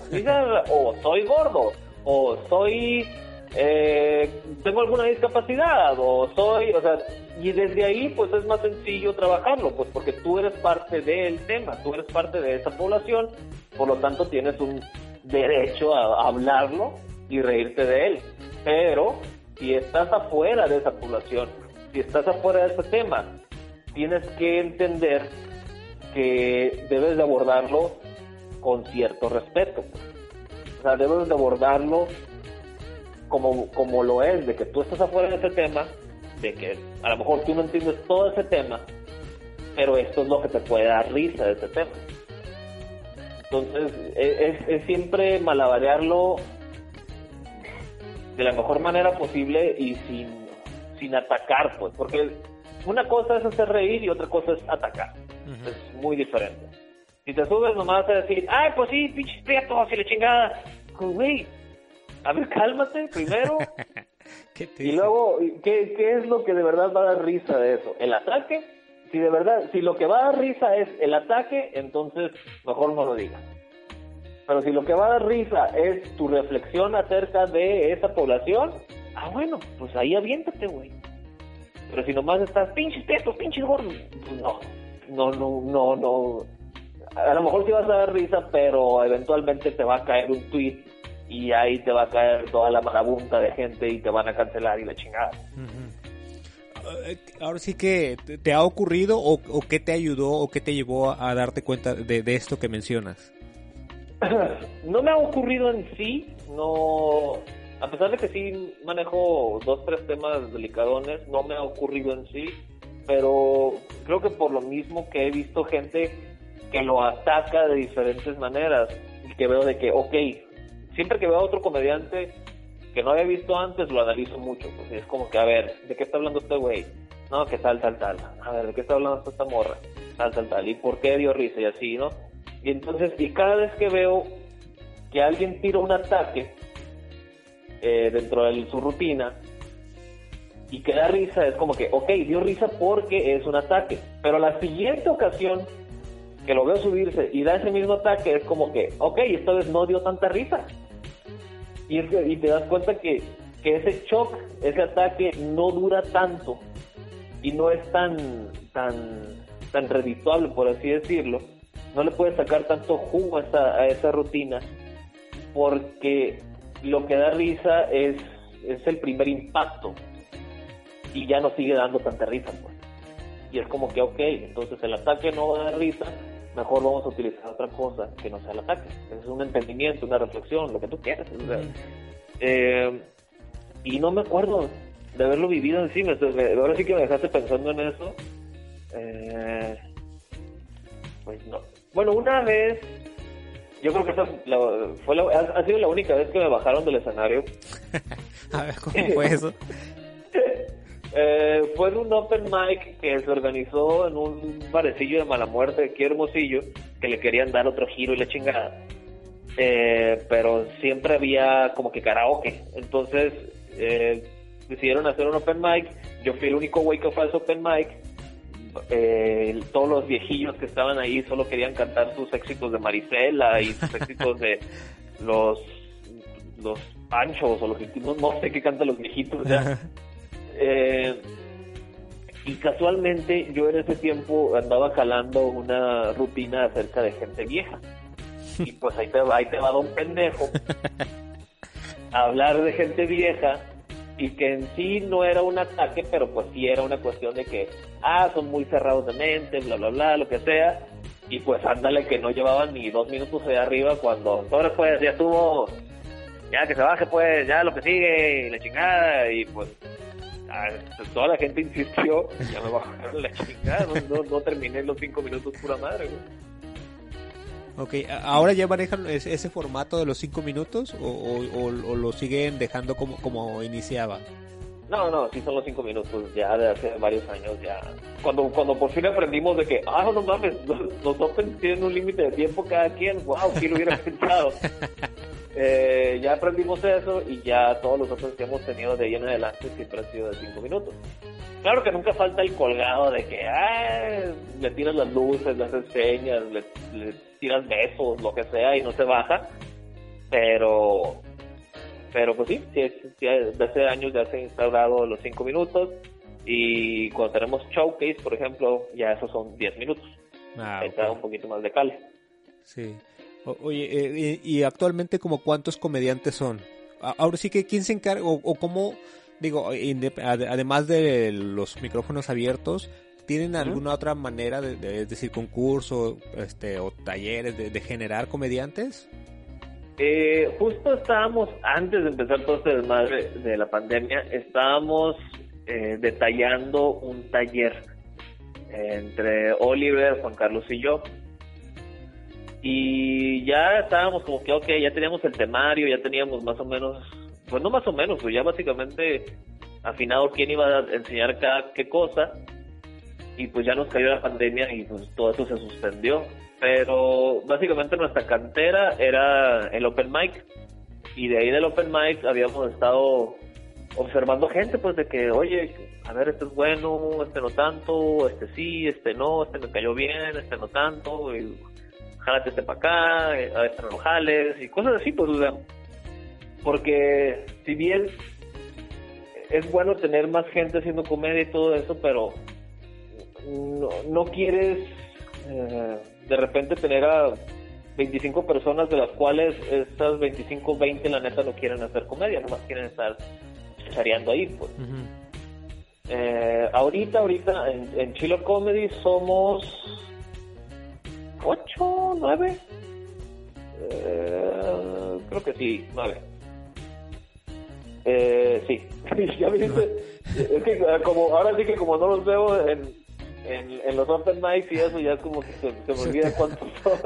o soy gordo, o soy, eh, tengo alguna discapacidad, o soy, o sea, y desde ahí pues es más sencillo trabajarlo, pues porque tú eres parte del tema, tú eres parte de esa población, por lo tanto tienes un derecho a hablarlo y reírte de él. Pero si estás afuera de esa población, si estás afuera de ese tema, tienes que entender que debes de abordarlo con cierto respeto. O sea, debes de abordarlo como, como lo es, de que tú estás afuera de ese tema, de que a lo mejor tú no entiendes todo ese tema, pero esto es lo que te puede dar risa de ese tema. Entonces, es, es siempre malabarearlo de la mejor manera posible y sin, sin atacar, pues, porque una cosa es hacer reír y otra cosa es atacar. Es muy diferente. Si te subes nomás a decir, ay, pues sí, pinches prietos, así la chingada, pues, güey, a ver, cálmate primero. y luego, ¿qué, ¿qué es lo que de verdad va a dar risa de eso? ¿El ataque? Si de verdad, si lo que va a dar risa es el ataque, entonces mejor no lo digas. Pero si lo que va a dar risa es tu reflexión acerca de esa población, ah, bueno, pues ahí aviéntate, güey. Pero si nomás estás, pinches tetos, pinches gordos, pues no, no, no, no, no. A lo mejor sí vas a dar risa, pero eventualmente te va a caer un tweet y ahí te va a caer toda la marabunta de gente y te van a cancelar y la chingada. Ahora sí que te ha ocurrido o, o, qué te ayudó o qué te llevó a darte cuenta de, de esto que mencionas. no me ha ocurrido en sí, no, a pesar de que sí manejo dos, tres temas delicadones, no me ha ocurrido en sí, pero creo que por lo mismo que he visto gente que lo ataca de diferentes maneras y que veo de que, ok, siempre que veo a otro comediante que no había visto antes, lo analizo mucho, pues es como que, a ver, ¿de qué está hablando este güey? No, que tal, tal, tal. A ver, ¿de qué está hablando esta morra? Tal, tal, tal. ¿Y por qué dio risa? Y así, ¿no? Y entonces, y cada vez que veo que alguien tira un ataque eh, dentro de su rutina y que da risa, es como que, ok, dio risa porque es un ataque. Pero la siguiente ocasión que lo veo subirse y da ese mismo ataque, es como que, ok, esta vez no dio tanta risa. Y, y te das cuenta que, que ese shock, ese ataque no dura tanto y no es tan, tan, tan redituable, por así decirlo no le puedes sacar tanto jugo a esa, a esa rutina porque lo que da risa es, es el primer impacto y ya no sigue dando tanta risa. Pues. Y es como que, ok, entonces el ataque no va a dar risa, mejor vamos a utilizar otra cosa que no sea el ataque. Es un entendimiento, una reflexión, lo que tú quieras. O sea, eh, y no me acuerdo de haberlo vivido encima. ahora sí que me dejaste pensando en eso. Eh, pues no. Bueno, una vez, yo creo que esa fue la, ha, sido la única vez que me bajaron del escenario. A ver, ¿cómo fue eso? eh, fue en un open mic que se organizó en un barecillo de mala muerte aquí Hermosillo, que le querían dar otro giro y la chingada. Eh, pero siempre había como que karaoke. Entonces eh, decidieron hacer un open mic. Yo fui el único güey que fue al open mic. Eh, todos los viejillos que estaban ahí solo querían cantar sus éxitos de Marisela y sus éxitos de los los panchos o los no, no sé qué cantan los viejitos ya. Eh, y casualmente yo en ese tiempo andaba jalando una rutina acerca de gente vieja. Y pues ahí te, ahí te va don pendejo a hablar de gente vieja y que en sí no era un ataque, pero pues sí era una cuestión de que, ah, son muy cerrados de mente, bla, bla, bla, lo que sea. Y pues ándale que no llevaban ni dos minutos de arriba cuando, ahora pues ya estuvo, ya que se baje pues, ya lo que sigue, la chingada, y pues ah, toda la gente insistió, ya me bajaron la chingada, no, no, terminé los cinco minutos pura madre, Ok, ¿ahora ya manejan ese, formato de los cinco minutos o, lo siguen dejando como, como iniciaba? No, no, sí son los cinco minutos ya de hace varios años ya. Cuando cuando por fin aprendimos de que, ah, no mames, los, Open tienen un límite de tiempo cada quien, wow, ¿quién lo hubiera pensado? eh, ya aprendimos eso y ya todos los otros que hemos tenido de ahí en adelante siempre han sido de cinco minutos. Claro que nunca falta el colgado de que, ah, le tiras las luces, las enseñas, le, le tiras besos, lo que sea, y no se baja. Pero, pero pues sí, sí, desde hace años ya se han instaurado los 5 minutos. Y cuando tenemos showcase, por ejemplo, ya esos son 10 minutos. Ah, un poquito más de cale. Sí. oye, eh, y, actualmente como cuántos comediantes son? Ahora sí que quién se encarga o, o cómo, digo, además de los micrófonos abiertos, ¿Tienen alguna otra manera de, decir, concurso este, o talleres de, generar comediantes? Eh, justo estábamos, antes de empezar todo este desmadre de la pandemia, estábamos eh, detallando un taller entre Oliver, Juan Carlos y yo. Y ya estábamos como que, ok, ya teníamos el temario, ya teníamos más o menos, pues no más o menos, pues ya básicamente afinado quién iba a enseñar cada qué cosa y pues ya nos cayó la pandemia y pues todo eso se suspendió. Pero básicamente nuestra cantera era el Open Mic y de ahí del Open Mic habíamos estado observando gente pues de que, oye, a ver, este es bueno, este no tanto, este sí, este no, este me cayó bien, este no tanto, y jálate este para acá, a este no jales y cosas así, pues, porque si bien es bueno tener más gente haciendo comedia y todo eso, pero no, no quieres eh, de repente tener a 25 personas de las cuales estas 25, 20 la neta no quieren hacer comedia, nomás quieren estar chareando ahí. Pues. eh, ahorita, ahorita en, en Chilo Comedy somos 8, 9. Eh, creo que sí, 9. Eh, sí, ya me dice, es que como, ahora sí que como no los veo en, en, los open mics y eso ya es como que se, me olvida cuántos son.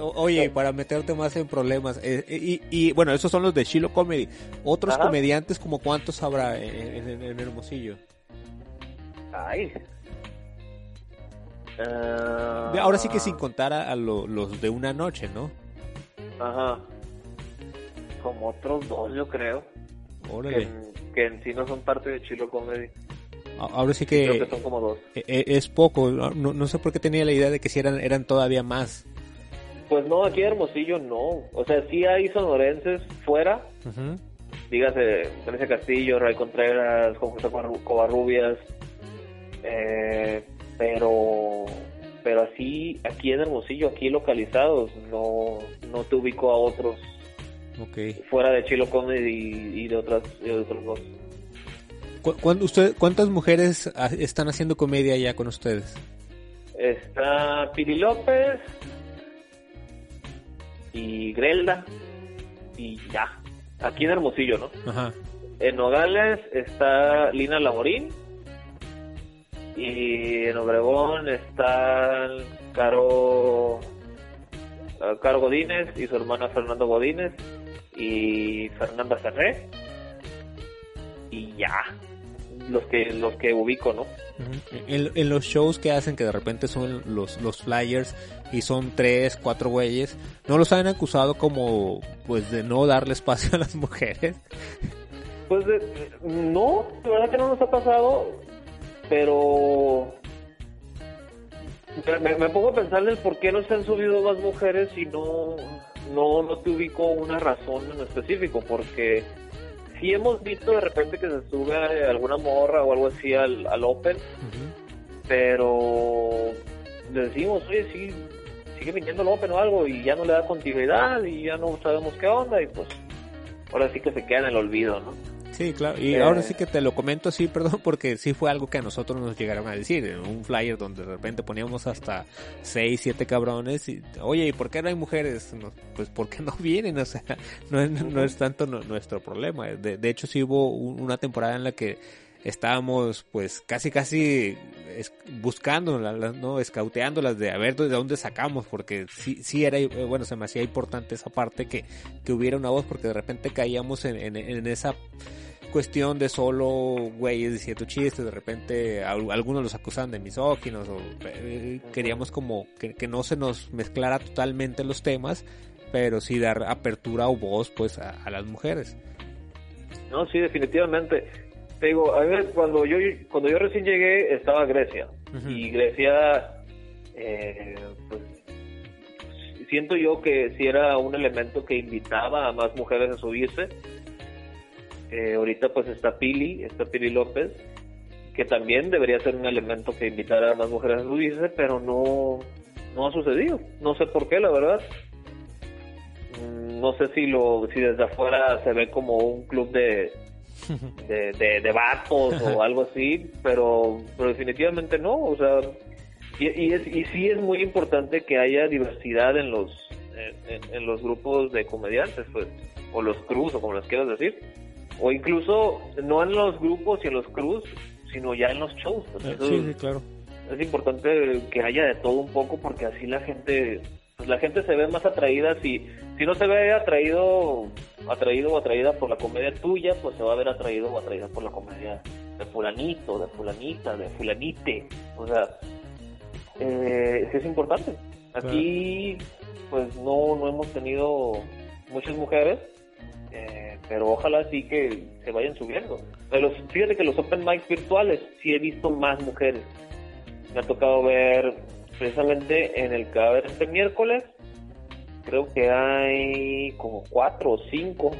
Oye, para meterte más en problemas. Eh, eh, y, bueno, esos son los de Chilo Comedy. Otros comediantes, como cuántos habrá en, en, Hermosillo? Ay. Ahora sí que sin contar a, los de una noche, ¿no? Ajá. Como otros dos, yo creo. Que, que en sí no son parte de Chilo Comedy. Ahora sí que, son como dos. E, e, es poco, no, no sé por qué tenía la idea de que si eran, eran todavía más. Pues no, aquí en Hermosillo no. O sea, sí hay sonorenses fuera. Dígase, Vanessa Castillo, Ray Contreras, José Covarrubias. Eh, pero pero así, aquí en Hermosillo, aquí localizados, no, no te ubico a otros fuera de Chilo Comedy y, de, otras, y de otros dos usted, ¿Cuántas mujeres están haciendo comedia ya con ustedes? está Piri López y Grelda y ya. Aquí en Hermosillo, ¿no? Ajá. En Nogales está Lina Lamorín y en Obregón están Caro eh, Caro Godínez y su hermana Fernando Godínez y Fernanda Ferré y ya los que los que ubico no en, en los shows que hacen que de repente son los, los flyers y son tres, cuatro güeyes, ¿no los han acusado como pues de no darle espacio a las mujeres? Pues de- no, la verdad que no nos ha pasado, pero me, me pongo a pensar del por qué no se han subido más mujeres y no, no, no te ubico una razón en específico, porque si hemos visto de repente que se sube alguna morra o algo así al, al Open, pero le decimos, oye, sí, sigue viniendo el Open o algo y ya no le da continuidad y ya no sabemos qué onda y pues ahora sí que se queda en el olvido, ¿no? Sí, claro. Y Eh. ahora sí que te lo comento así, perdón, porque sí fue algo que a nosotros nos llegaron a decir. En un flyer donde de repente poníamos hasta seis, siete cabrones. Y, Oye, ¿y por qué no hay mujeres? No, pues porque no vienen, o sea, no es, no es tanto nu- nuestro problema. De, de hecho, sí hubo un- una temporada en la que estábamos pues casi casi buscando no escauteándolas de a ver de dónde sacamos porque sí sí era eh, bueno se me hacía importante esa parte que, que hubiera una voz porque de repente caíamos en, esa cuestión de solo güeyes diciendo chistes, de repente al- algunos los acusaban de misóginos o eh, queríamos como que, que no se nos mezclara totalmente los temas, pero sí dar apertura o voz pues a, a las mujeres. No, sí, definitivamente. Te digo, a ver, cuando yo, cuando yo recién llegué estaba Grecia. Y Grecia, eh, pues, siento yo que sí era un elemento que invitaba a más mujeres a subirse. Eh, ahorita pues está Pili, está Pili López, que también debería ser un elemento que invitara a más mujeres a subirse, pero no, no ha sucedido. No sé por qué, la verdad. Mm, No sé si lo si desde afuera se ve como un club de, de, de, de vatos o algo así, pero, pero definitivamente no, o sea, y, y, es, y sí es muy importante que haya diversidad en los en, los grupos de comediantes, pues, o los cruz, o como les quieras decir, o incluso no en los grupos y en los cruz, sino ya en los shows. pues, eso Sí, sí, claro. es importante que haya de todo un poco porque así la gente pues la gente se ve más atraída si si no se ve atraído atraído o atraída por la comedia tuya pues se va a ver atraído o atraída por la comedia de fulanito de fulanita de fulanite. O sea eh, sí es importante. Aquí pues no no hemos tenido muchas mujeres eh, pero ojalá sí que se vayan subiendo. Pero fíjate que los open mics virtuales sí he visto más mujeres. Me ha tocado ver precisamente en el haber este miércoles creo que hay como cuatro o cinco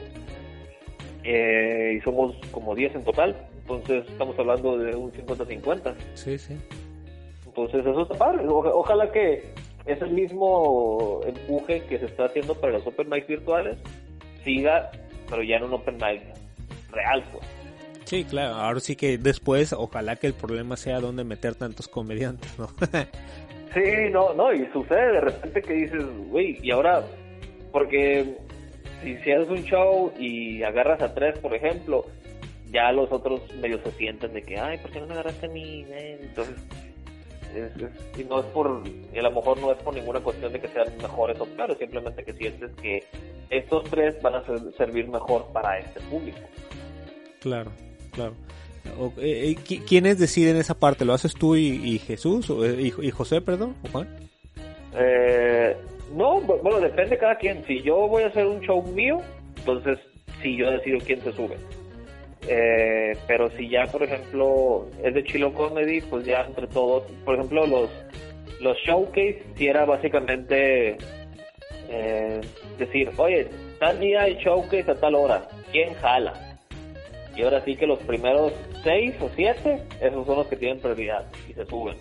eh, y somos como 10 en total entonces estamos hablando de un 50-50 Sí, sí. entonces eso está padre Oja- ojalá que ese mismo empuje que se está haciendo para los open mics virtuales siga pero ya en un open mic real pues Sí, claro. Ahora sí que después, ojalá que el problema sea dónde meter tantos comediantes, ¿no? Sí, no, no, y sucede de repente que dices, güey, y ahora, porque si, si haces un show y agarras a tres, por ejemplo, ya los otros medio se sienten de que, ay, ¿por qué no me agarraste a mí? men?" Entonces, es- es- y no es por, y a lo mejor no es por ninguna cuestión de que sean mejores o peores, simplemente que sientes que estos tres van a ser- servir mejor para este público. Claro, claro. Eh, eh, ¿qui- ¿Quiénes deciden esa parte? ¿Lo haces tú y, Jesús? O, eh, y, José, perdón? ¿O Juan? No, bu- bueno, depende de cada quien. Si yo voy a hacer un show mío, entonces sí, yo decido quién se sube. Eh, pero si ya, por ejemplo, es de Chilo Comedy, pues ya entre todos, por ejemplo, los, los showcase, si era básicamente decir, oye, tal día hay showcase a tal hora, ¿quién jala? Y ahora sí que los primeros seis o siete, esos son los que tienen prioridad y se suben.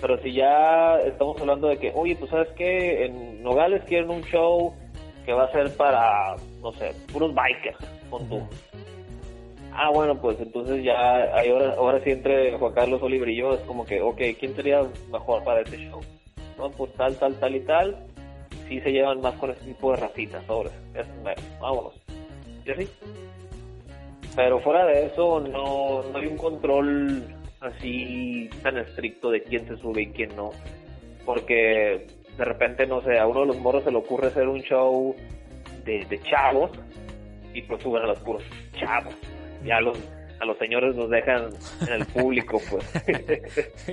Pero si ya estamos hablando de que, oye, pues sabes que en Nogales quieren un show que va a ser para, no sé, puros bikers, con tú. ah, bueno, pues entonces ya, hay ahora, ahora sí entre Juan Carlos Oliver y yo, es como que, ok, ¿quién sería mejor para este show? No, pues tal, tal, tal y tal, sí se llevan más con este tipo de racitas, sobre, vámonos. Y así. Pero fuera de eso, no, no hay un control así tan estricto de quién se sube y quién no. Porque de repente, no sé, a uno de los morros se le ocurre hacer un show de, de chavos y pues suben a los puros chavos. Ya los, a los señores nos dejan en el público, pues.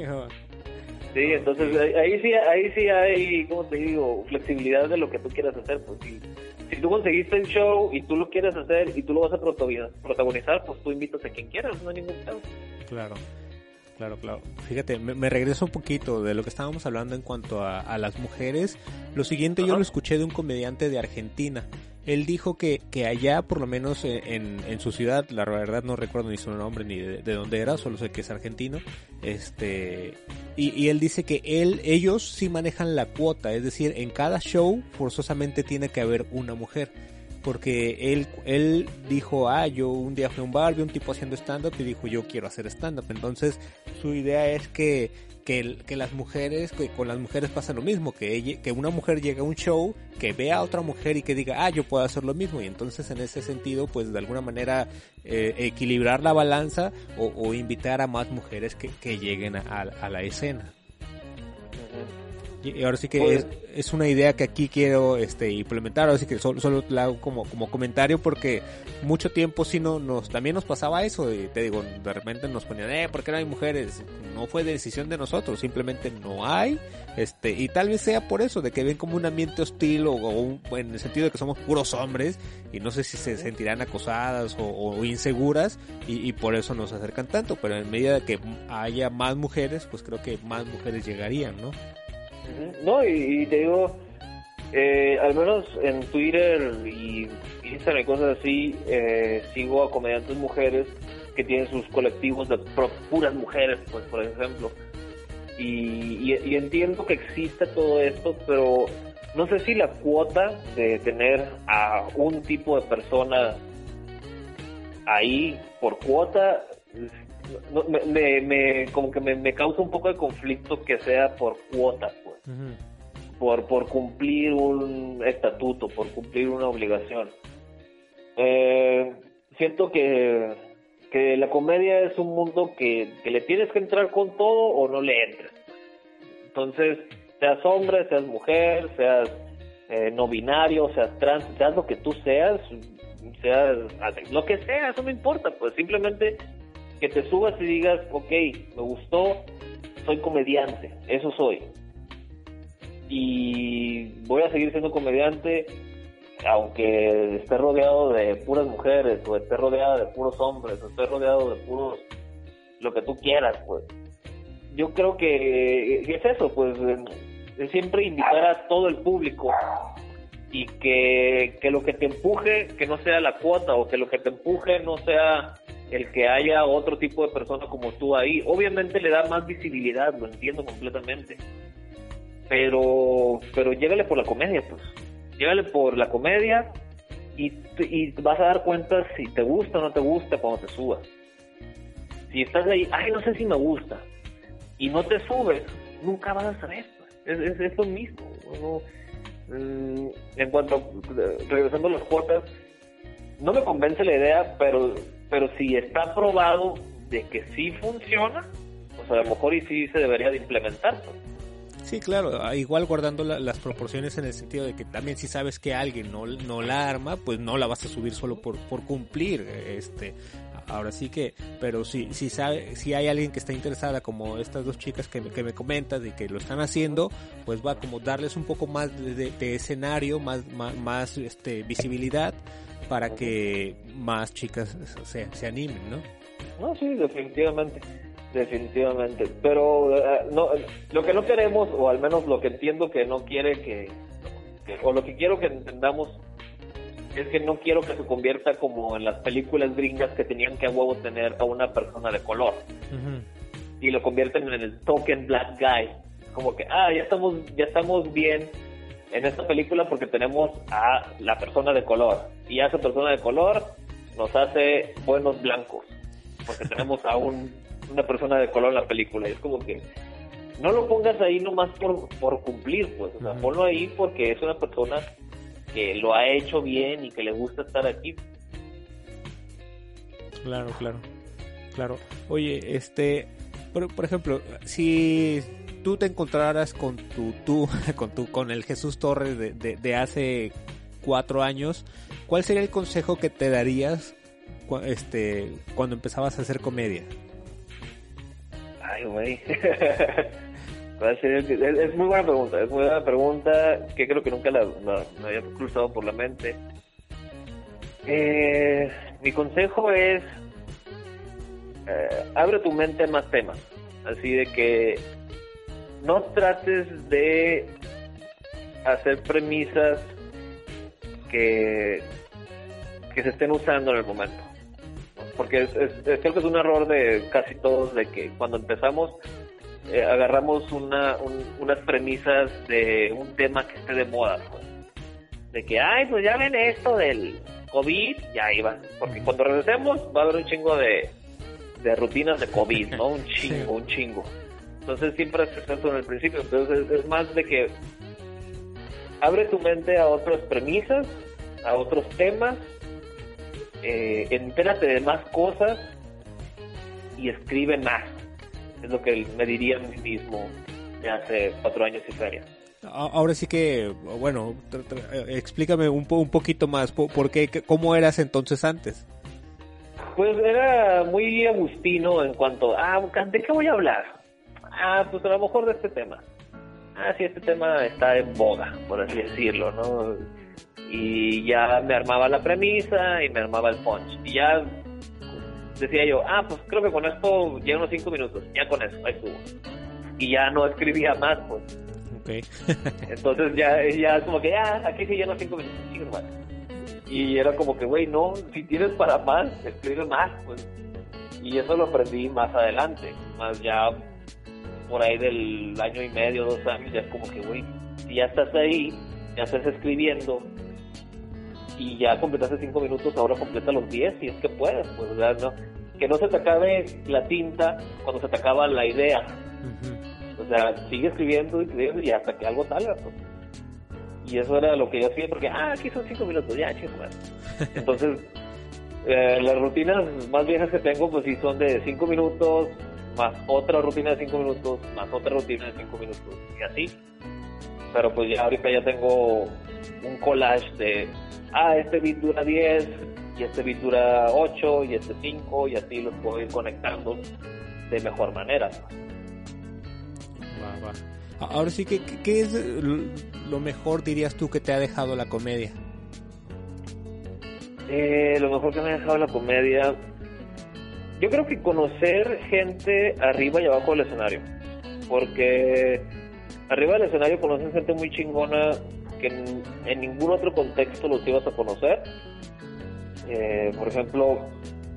sí, entonces ahí sí, ahí sí hay, como te digo, flexibilidad de lo que tú quieras hacer, pues si, si tú conseguiste el show y tú lo quieres hacer y tú lo vas a protagonizar, pues tú invitas a quien quieras, no hay ningún problema. Claro. Claro, claro. Fíjate, me, regreso un poquito de lo que estábamos hablando en cuanto a, las mujeres. Lo siguiente yo lo escuché de un comediante de Argentina. Él dijo que, que allá, por lo menos en, en, su ciudad, la verdad no recuerdo ni su nombre ni de, dónde era, solo sé que es argentino. Este, y, y, él dice que él, ellos sí manejan la cuota, es decir, en cada show forzosamente tiene que haber una mujer porque él, él dijo, ah, yo un día fui a un bar, vi un tipo haciendo stand-up y dijo, yo quiero hacer stand-up. Entonces, su idea es que, que, que, las mujeres, que con las mujeres pasa lo mismo, que, que una mujer llega a un show, que vea a otra mujer y que diga, ah, yo puedo hacer lo mismo. Y entonces, en ese sentido, pues de alguna manera, eh, equilibrar la balanza o, invitar a más mujeres que, lleguen a la escena. Y ahora sí que pues- es, una idea que aquí quiero este implementar, ahora sí que solo, solo la hago como, como comentario porque mucho tiempo sí no, nos, también nos pasaba eso y te digo, de repente nos ponían, eh, ¿por qué no hay mujeres? No fue decisión de nosotros, simplemente no hay, este, y tal vez sea por eso, de que ven como un ambiente hostil o, en el sentido de que somos puros hombres y no sé si se sentirán acosadas o, inseguras y, y por eso nos acercan tanto, pero en medida de que haya más mujeres, pues creo que más mujeres llegarían, ¿no? No, y, te digo, eh, al menos en Twitter y Instagram y cosas así, eh, sigo a comediantes mujeres que tienen sus colectivos de puras mujeres, pues por ejemplo. Y, entiendo que existe todo esto, pero no sé si la cuota de tener a un tipo de persona ahí por cuota me, como que me, me, causa un poco de conflicto que sea por cuota por, por cumplir un estatuto, por cumplir una obligación. Eh, siento que, que la comedia es un mundo que, le tienes que entrar con todo o no le entres. Entonces, seas hombre, seas mujer, seas eh, no binario, seas trans, seas lo que tú seas, seas lo que sea, eso no importa, pues simplemente que te subas y digas, ok, me gustó, soy comediante, eso soy y voy a seguir siendo comediante aunque esté rodeado de puras mujeres o esté rodeado de puros hombres o esté rodeado de puros lo que tú quieras pues. Yo creo que es eso pues siempre invitar a todo el público y que, que lo que te empuje que no sea la cuota o que lo que te empuje no sea el que haya otro tipo de persona como tú ahí. Obviamente le da más visibilidad lo entiendo completamente pero pero llégale por la comedia, pues. Llégale por la comedia y, y vas a dar cuenta si te gusta o no te gusta cuando te subas. Si estás ahí, ay, no sé si me gusta, y no te subes, nunca vas a saber. Pues. Es, es, lo mismo. Mm, en cuanto, regresando a las cuotas, no me convence la idea, pero, pero si está probado de que sí funciona, pues a lo mejor y sí se debería de implementar. Pues. Sí, claro, ah, igual guardando las proporciones en el sentido de que también si sabes que alguien no, no la arma, pues no la vas a subir solo por, por cumplir, este, ahora sí que, pero si, si sabe, si hay alguien que está interesada como estas dos chicas que me, que me comentas y que lo están haciendo, pues va como darles un poco más de, escenario, más, más, más, este, visibilidad para que más chicas se, se animen, ¿no? No, sí, definitivamente definitivamente. Pero eh, no, lo que no queremos, o al menos lo que entiendo que no quiere que, o lo que quiero que entendamos, es que no quiero que se convierta como en las películas gringas que tenían que a huevo tener a una persona de color. Y lo convierten en el token black guy. Como que, ah, ya estamos, ya estamos bien en esta película porque tenemos a la persona de color. Y a esa persona de color nos hace buenos blancos, porque tenemos a un, una persona de color en la película. Y es como que no lo pongas ahí nomás por, por cumplir, pues, o sea, ponlo ahí porque es una persona que lo ha hecho bien y que le gusta estar aquí. Claro, claro, claro. Oye, este, por, por ejemplo, si tú te encontraras con tu, tú, con tu, con el Jesús Torres de, de, de hace cuatro años, ¿cuál sería el consejo que te darías este, cuando empezabas a hacer comedia? Ay, güey. es, muy buena pregunta, es muy buena pregunta que creo que nunca la, me había cruzado por la mente. Eh, mi consejo es eh, abre tu mente a más temas, así de que no trates de hacer premisas que, que se estén usando en el momento. Porque es, es, creo que es un error de casi todos de que cuando empezamos eh, agarramos una, unas premisas de un tema que esté de moda. Pues. De que, ay, pues ya ven esto del COVID, ya iba. Porque cuando regresemos va a haber un chingo de, de rutinas de COVID, ¿no? Un chingo, un chingo. Entonces siempre es eso en el principio. Entonces es, más de que abre tu mente a otras premisas, a otros temas, eh, entérate de más cosas y escribe más. Es lo que me diría a mí mismo de hace cuatro años y feria. Ahora sí que, bueno, explícame un, un poquito más, ¿por qué, cómo eras entonces antes? Pues era muy agustino en cuanto, ah, ¿de qué voy a hablar? Ah, pues a lo mejor de este tema. Ah, sí, este tema está en boga, por así decirlo, ¿no? Y ya me armaba la premisa y me armaba el punch. Y ya decía yo, ah, pues creo que con esto llega unos cinco minutos, ya con eso, ahí estuvo. Y ya no escribía más, pues. Okay. Entonces ya, ya como que, ya, aquí sí lleno cinco minutos, más. Y era como que, güey, no, si tienes para más, escribe más, pues. Y eso lo aprendí más adelante, más ya por ahí del año y medio, dos años, ya es como que, güey, si ya estás ahí, ya estás escribiendo, y ya completaste cinco minutos, ahora completa los diez, si es que puedes, pues, ¿no? Que no se te acabe la tinta cuando se te acaba la idea. O sea, sigue escribiendo y escribiendo y hasta que algo salga, pues. Y eso era lo que yo hacía, porque, ah, aquí son cinco minutos, ya, chido, Entonces, eh, las rutinas más viejas que tengo, pues sí son de cinco minutos, más otra rutina de cinco minutos, más otra rutina de cinco minutos, y así. Pero pues ya ahorita ya tengo un collage de ah, este bit dura 10 y este bit dura 8 y este 5 y así los puedo ir conectando de mejor manera. Ahora sí, ¿qué, ¿qué es lo mejor dirías tú que te ha dejado la comedia? Eh, lo mejor que me ha dejado la comedia, yo creo que conocer gente arriba y abajo del escenario, porque arriba del escenario conocen gente muy chingona que en, ningún otro contexto los ibas a conocer. Eh, por ejemplo,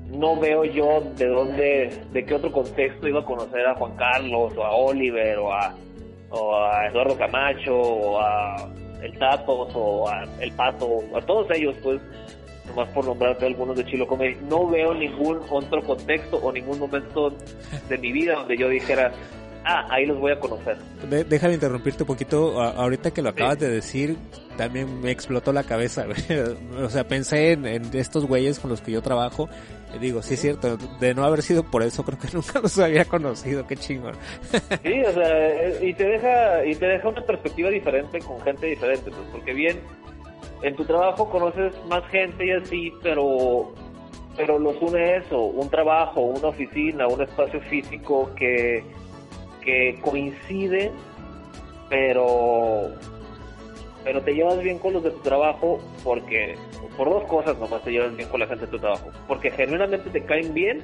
no veo yo de dónde, de qué otro contexto iba a conocer a Juan Carlos o a Oliver o a, o a Eduardo Camacho o a El Tatos o a El Pato, a todos ellos, pues, nomás por nombrarte algunos de Chilo Comedy, no veo ningún otro contexto o ningún momento de mi vida donde yo dijera, ah, ahí los voy a conocer. déjame interrumpirte un poquito. ahorita que lo acabas de decir, también me explotó la cabeza. o sea, pensé en, estos güeyes con los que yo trabajo. Y digo, sí es cierto, de no haber sido por eso, creo que nunca los había conocido. Qué chingón. sí, o sea, y te deja, y te deja una perspectiva diferente con gente diferente. Pues, porque bien, en tu trabajo conoces más gente y así, pero pero los une eso, un trabajo, una oficina, un espacio físico que que coinciden, pero pero te llevas bien con los de tu trabajo porque por dos cosas nomás te llevas bien con la gente de tu trabajo, porque genuinamente te caen bien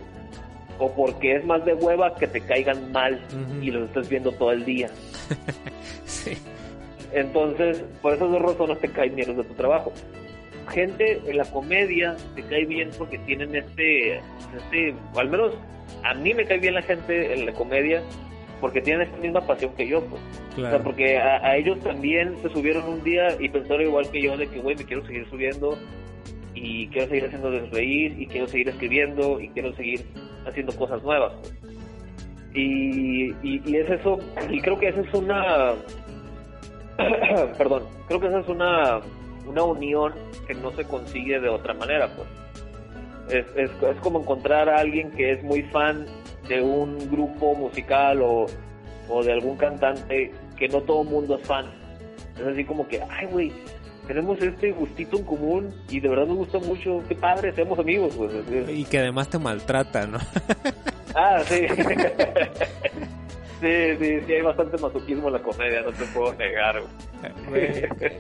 o porque es más de hueva que te caigan mal y los estás viendo todo el día. sí. Entonces, por esas dos razones te caen bien los de tu trabajo. Gente en la comedia te cae bien porque tienen este, este, o al menos a mí me cae bien la gente en la comedia porque tienen esta misma pasión que yo, pues. O sea, porque a, ellos también se subieron un día y pensaron igual que yo de que, güey, me quiero seguir subiendo y quiero seguir haciéndoles reír y quiero seguir escribiendo y quiero seguir haciendo cosas nuevas. pues. Y, y, y es eso, y creo que esa es una, perdón, creo que esa es una, una unión que no se consigue de otra manera, pues. Es, es, es como encontrar a alguien que es muy fan de un grupo musical o, o de algún cantante que no todo el mundo es fan. Es así como que, ay, güey, tenemos este gustito en común y de verdad nos gusta mucho, qué padre, seamos amigos, pues. Es- Y que además te maltrata, ¿no? Ah, sí. sí, sí, sí, hay bastante masoquismo en la comedia, no te puedo negar. güey.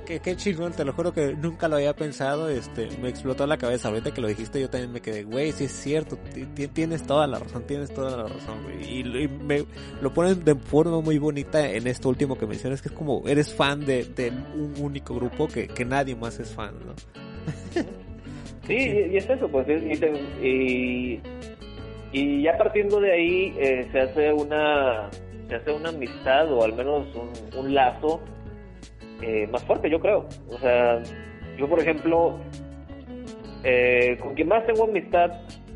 Qué, qué chingón, te lo juro que nunca lo había pensado, este, me explotó la cabeza, ahorita que lo dijiste yo también me quedé, güey, sí es cierto, ti- ti- tienes toda la razón, tienes toda la razón, güey, y, lo- y me, lo ponen de forma muy bonita en esto último que mencionas, que es como, eres fan de, de un único grupo que, que nadie más es fan, ¿no? Sí, y, y es eso, pues. Y, te- y, y ya partiendo de ahí eh, se hace una se hace una amistad o al menos un, un lazo eh, más fuerte, yo creo. O sea, yo por ejemplo, eh, con quien más tengo amistad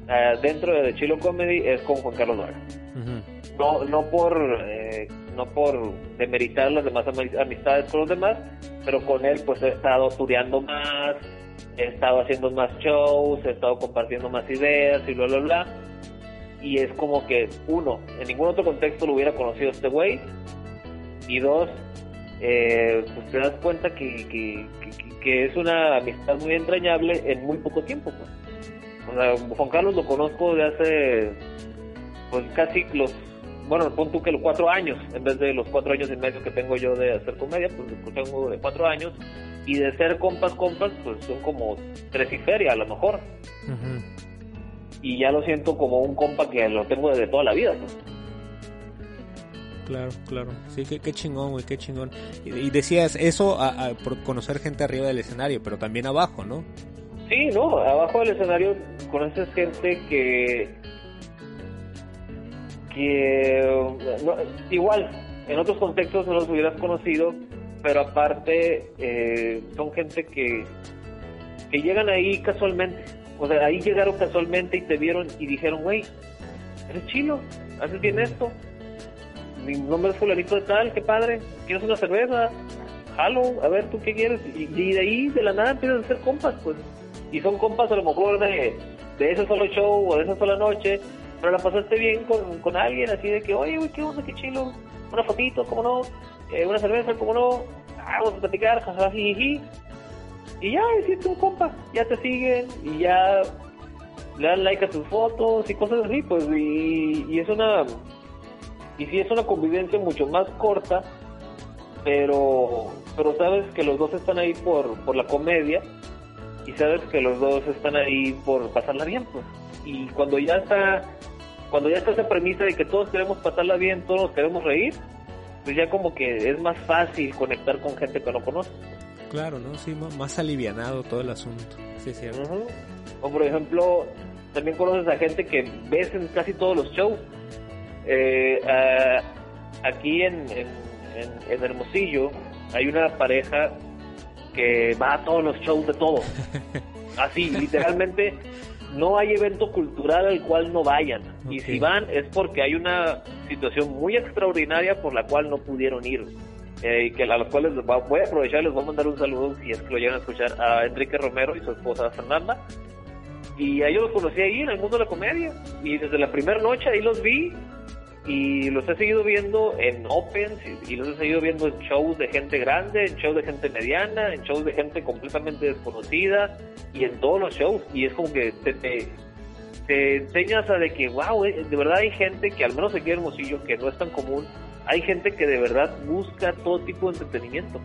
eh, dentro de The Chilo Comedy es con Juan Carlos Vargas. Ujú. no no por eh, no por demeritar las demás ami- amistades con los demás pero con él pues he estado estudiando más he estado haciendo más shows he estado compartiendo más ideas y bla bla bla y es como que uno en ningún otro contexto lo hubiera conocido este güey y dos eh, pues te das cuenta que, que, que- es una amistad muy entrañable en muy poco tiempo pues. o sea Juan Carlos lo conozco de hace pues casi los, bueno, pon tú que los cuatro años, en vez de los cuatro años y medio que tengo yo de hacer comedia, pues tengo de cuatro años, y de ser compas, compas, pues son como tres y feria a lo mejor, Ujú. Y ya lo siento como un compa que lo tengo desde toda la vida. Claro, claro. Sí, qué, qué chingón, güey, qué chingón. Y, y decías eso a- a- por conocer gente arriba del escenario, pero también abajo, ¿no? Sí, no, abajo del escenario conoces gente que que no, igual en otros contextos no los hubieras conocido, pero aparte eh, son gente que que llegan ahí casualmente, o sea, ahí llegaron casualmente y te vieron y dijeron, güey, eres chilo, haces bien esto, mi nombre es fulanito de tal, qué padre, ¿quieres una cerveza? Jalo, a ver, ¿tú qué quieres? Y, de ahí, de la nada, empiezan a ser compas, pues. Y son compas a lo mejor de, de ese solo show o de esa sola noche, pero la pasaste bien con, con alguien, así de que, oye, güey, qué onda, qué chilo, una fotito, cómo no, Eh, una cerveza, cómo no, Ah, vamos a platicar, jajaja, jijiji. Y ya, hiciste un compa, ya te siguen y ya le dan like a tus fotos y cosas así, pues, y, y es una, y sí es una convivencia mucho más corta, pero, pero sabes que los dos están ahí por, por la comedia y sabes que los dos están ahí por pasarla bien, pues, y cuando ya está, cuando ya está esa premisa de que todos queremos pasarla bien, todos queremos reír, pues ya como que es más fácil conectar con gente que no conoces. Claro, ¿no? Sí, más alivianado todo el asunto. Sí. Ujú. O por ejemplo, también conoces a gente que ves en casi todos los shows. Eh, aquí en, en, en- en Hermosillo hay una pareja que va a todos los shows de todo. Así, literalmente no hay evento cultural al cual no vayan. Y si van es porque hay una situación muy extraordinaria por la cual no pudieron ir. Eh, que a los cuales les va- voy a aprovechar les voy a mandar un saludo si es que lo llegan a escuchar a Enrique Romero y su esposa Fernanda. Y a ellos los conocí ahí en el mundo de la comedia. Y desde la primera noche ahí los vi y los he seguido viendo en Opens y, los he seguido viendo en shows de gente grande, en shows de gente mediana, en shows de gente completamente desconocida y en todos los shows. Y es como que te, te, te enseñas a de que, wow, de verdad hay gente que al menos aquí en Hermosillo, que no es tan común, hay gente que de verdad busca todo tipo de entretenimiento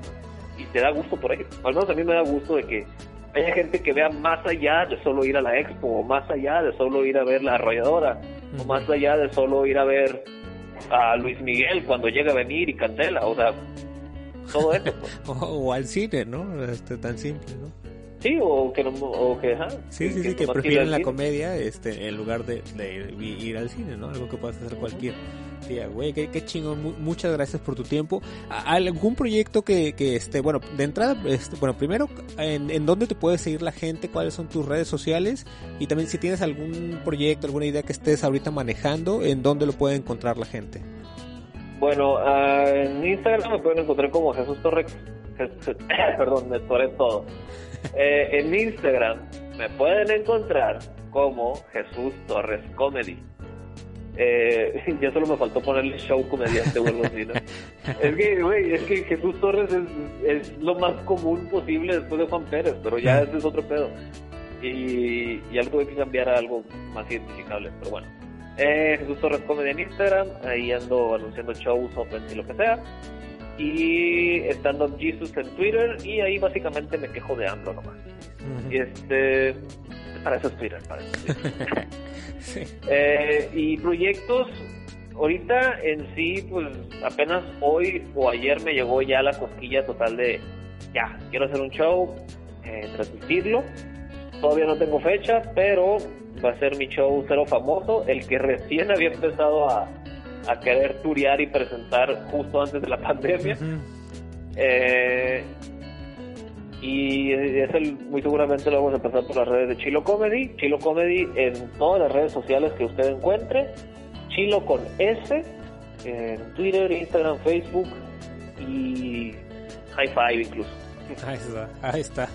y te da gusto por ello. Al menos a mí me da gusto de que haya gente que vea más allá de solo ir a la expo, o más allá de solo ir a ver la arrolladora, o más allá de solo ir a ver a Luis Miguel cuando llega a venir y cancela, o sea, todo eso. pues. O, o al cine, ¿no? Este, tan simple, ¿no? Sí, o que no, o que, ajá, Sí, sí, sí, que quiera prefieren la comedia este, en lugar de, de ir al cine, ¿no? Algo que puedas hacer cualquiera. Tía, güey, qué, qué chingón. muchas gracias por tu tiempo. ¿Algún proyecto que, que este, bueno, de entrada, este, bueno, primero, en, en dónde te puede seguir la gente? ¿Cuáles son tus redes sociales? Y también si tienes algún proyecto, alguna idea que estés ahorita manejando, ¿en dónde lo puede encontrar la gente? Bueno, uh, en Instagram me pueden encontrar como Jesús Torres. perdón, me estoy todo. Eh, en Instagram me pueden encontrar como Jesús Torres Comedy. Eh, ya solo me faltó ponerle show comediante o algo así, ¿no? es que, güey, es que Jesús Torres es, es, lo más común posible después de Juan Pérez, pero ya ese es otro pedo. Y, y algo hay que cambiar a algo más identificable, pero bueno. Eh, Jesús Torres Comedy en Instagram, ahí ando anunciando shows, opens y lo que sea. Y Stand Up Jesus en Twitter, y ahí básicamente me quejo de AMLO nomás. Y este. Para eso es Twitter, para eso eh, y proyectos, ahorita en sí, pues apenas hoy o ayer me llegó ya la cosquilla total de ya, quiero hacer un show, eh, transmitirlo. Todavía no tengo fecha, pero va a ser mi show cero famoso, el que recién había empezado a, a querer turear y presentar justo antes de la pandemia. eh, y es el, muy seguramente lo vamos a empezar por las redes de Chilo Comedy. Chilo Comedy en todas las redes sociales que usted encuentre. Chilo con S en Twitter, Instagram, Facebook y High Five incluso. Ahí está. Ahí está.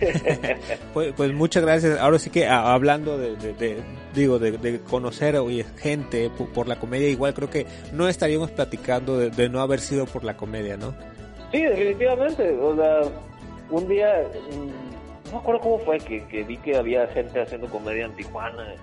pues, pues, muchas gracias. Ahora sí que hablando de, digo de, conocer oye, gente por, la comedia, igual creo que no estaríamos platicando de, no haber sido por la comedia, ¿no? Sí, definitivamente. O sea, un día mm, no me acuerdo cómo fue que, vi que había gente haciendo comedia en Tijuana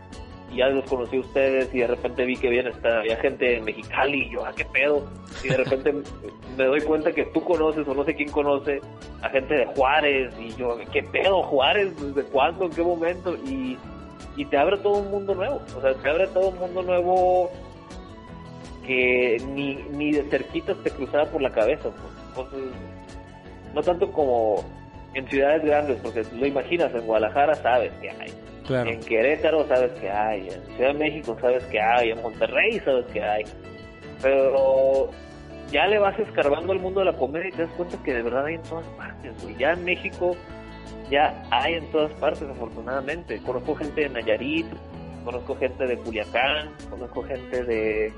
y ya los conocí a ustedes y de repente vi que bien está, había gente en Mexicali y yo, ah, qué pedo. Y de repente me doy cuenta que tú conoces o no sé quién conoce a gente de Juárez y yo, qué pedo, Juárez, ¿desde cuándo, en qué momento? Y, y te abre todo un mundo nuevo, o sea, te abre todo un mundo nuevo que ni, ni de cerquitas te cruzaba por la cabeza. Pues. Entonces, no tanto como en ciudades grandes, porque lo imaginas, en Guadalajara sabes que hay en Querétaro sabes que hay, en Ciudad de México sabes que hay, en Monterrey sabes que hay. Pero ya le vas escarbando al mundo de la comedia y te das cuenta que de verdad hay en todas partes, Ya en México ya hay en todas partes, afortunadamente. Conozco gente de Nayarit, conozco gente de Culiacán, conozco gente de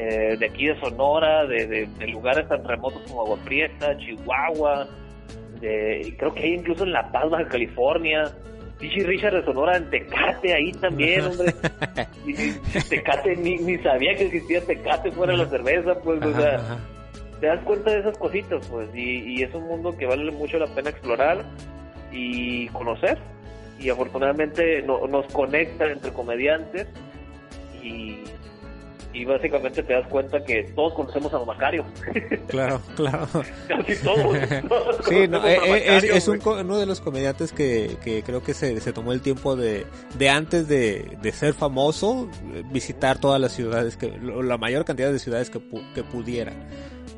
eh, de aquí de Sonora, de, de, lugares tan remotos como Agua Prieta, Chihuahua, de, creo que hay incluso en La Paz, Baja California. Pichi Richard de Sonora en Tecate ahí también, hombre. Tecate, ni, ni sabía que existía Tecate fuera de la cerveza, pues, o sea, te das cuenta de esas cositas, pues, y, y es un mundo que vale mucho la pena explorar y conocer. Y afortunadamente no, nos conecta entre comediantes y y básicamente te das cuenta que todos conocemos a Don Macario. Claro, claro. Casi todos. sí, no, eh, eh, es, uno de los comediantes que, que creo que se, se tomó el tiempo de, de antes de, de ser famoso, visitar todas las ciudades, que la mayor cantidad de ciudades que, que pudiera.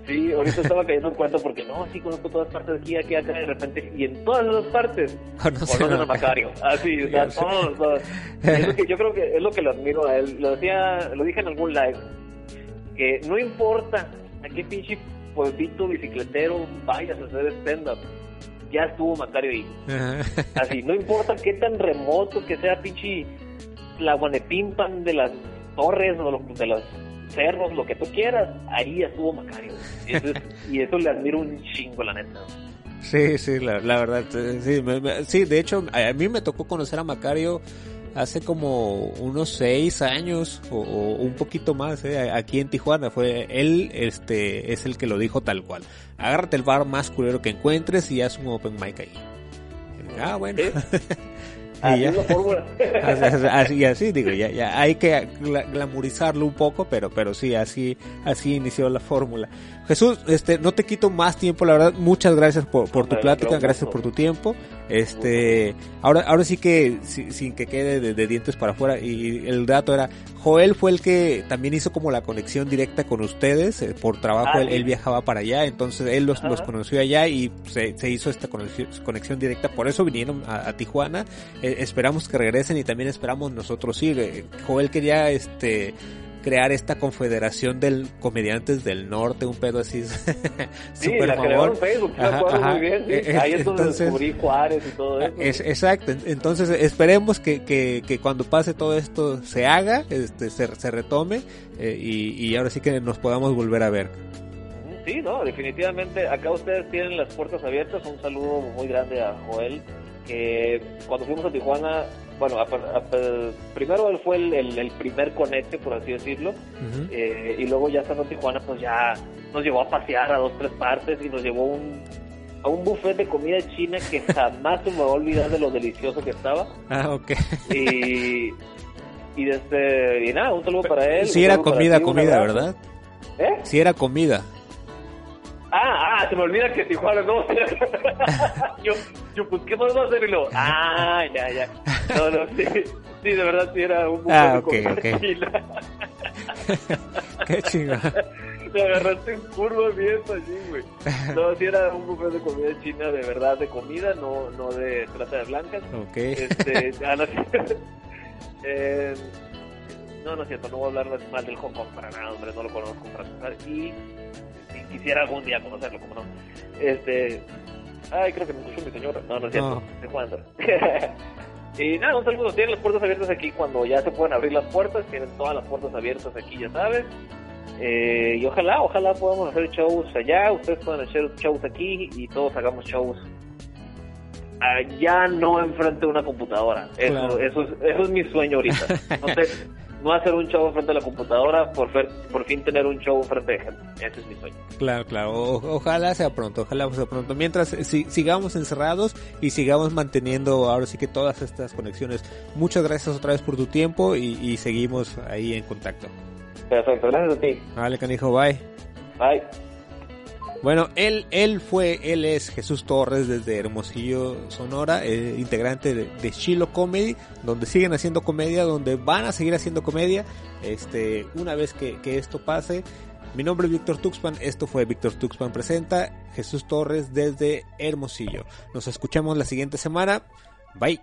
Sí, ahorita estaba cayendo en cuenta porque no, sí conozco todas partes de aquí, aquí, acá, de repente, y en todas las partes conocen a Macario. Así, o sea, todos, todos. Es lo que yo creo que es lo que lo admiro a él. Lo decía, lo dije en algún live, que no importa a qué pinche pueblito bicicletero vayas a hacer stand-up, ya estuvo Macario ahí. Así, no importa qué tan remoto que sea pinche la guanepimpan de las torres o de las cerros, lo que tú quieras, ahí estuvo Macario. Y eso, le admiro un chingo, la neta. Sí, sí, la, verdad, sí, sí, de hecho, a mí me tocó conocer a Macario hace como unos seis años o, un poquito más, eh, aquí en Tijuana. Fue él, este, es el que lo dijo tal cual. Agárrate el bar más culero que encuentres y haz un open mic ahí. Ah, bueno. Así es la fórmula. así, así, digo, ya, ya hay que glamorizarlo un poco, pero, pero sí, así, así inició la fórmula. Jesús, este, no te quito más tiempo, la verdad, muchas gracias por, por tu plática, gracias por tu tiempo. Este, ahora, ahora sí que, sin que quede de, dientes para afuera, y el dato era, Joel fue el que también hizo como la conexión directa con ustedes, eh, por trabajo ah, él, viajaba para allá, entonces él los, los conoció allá y se, se, hizo esta conexión, directa, por eso vinieron a, Tijuana, eh, esperamos que regresen y también esperamos nosotros ir. Eh, Joel quería, este, crear esta confederación del comediantes del norte, un pedo así. sí, la crearon en Facebook, muy bien. Eh, Ahí es donde descubrí Juárez y todo eso. Es, exacto, entonces esperemos que, que, que, cuando pase todo esto se haga, este, se, se retome eh, y, y ahora sí que nos podamos volver a ver. Sí, no, definitivamente acá ustedes tienen las puertas abiertas. Un saludo muy grande a Joel, que cuando fuimos a Tijuana, bueno, primero él fue el, primer conecte, por así decirlo, eh, y luego ya estando en Tijuana, pues ya nos llevó a pasear a dos, tres partes y nos llevó un, a un buffet de comida china que jamás se me va a olvidar de lo delicioso que estaba. Ah, ok. Y, y, desde, y nada, un saludo para él. Sí era comida, comida, ¿verdad? ¿Eh? Sí era comida. Ah, ah, se me olvida que Tijuana no. yo, yo, pues, ¿qué podemos hacer? Y luego, ah, ya, ya. No, no, sí, sí, de verdad sí era un buffet ah, ok, ok. Qué chingón. Me agarraste en curva bien allí, güey. No, sí era un buffet de comida china, de verdad, de comida, no, no de trata de blancas. Ok. Este, ah, no, eh, no, no es cierto, no voy a hablar mal del Hong Kong para nada, hombre, no lo conozco para. Y quisiera algún día conocerlo, como no. Este, ay, creo que me escuchó mi señora. No, no es cierto, cuándo. y nada, un saludo. Tienen las puertas abiertas aquí cuando ya se pueden abrir las puertas. Tienen todas las puertas abiertas aquí, ya sabes. Eh, y ojalá, ojalá podamos hacer shows allá. Ustedes pueden hacer shows aquí y todos hagamos shows allá, no enfrente de una computadora. Eso, eso, es, eso es mi sueño ahorita. No sé no hacer un show frente a la computadora, por, por fin tener un show frente a gente. Ese es mi sueño. Claro, claro. ojalá sea pronto, ojalá sea pronto. Mientras si, sigamos encerrados y sigamos manteniendo ahora sí que todas estas conexiones. Muchas gracias otra vez por tu tiempo y, y seguimos ahí en contacto. Perfecto, gracias a ti. Vale, canijo, bye. Bye. Bueno, él, él fue, él es Jesús Torres desde Hermosillo, Sonora, eh, integrante de, de Chilo Comedy, donde siguen haciendo comedia, donde van a seguir haciendo comedia, este, una vez que, que esto pase. Mi nombre es Víctor Tuxpan, esto fue Víctor Tuxpan Presenta, Jesús Torres desde Hermosillo. Nos escuchamos la siguiente semana. Bye.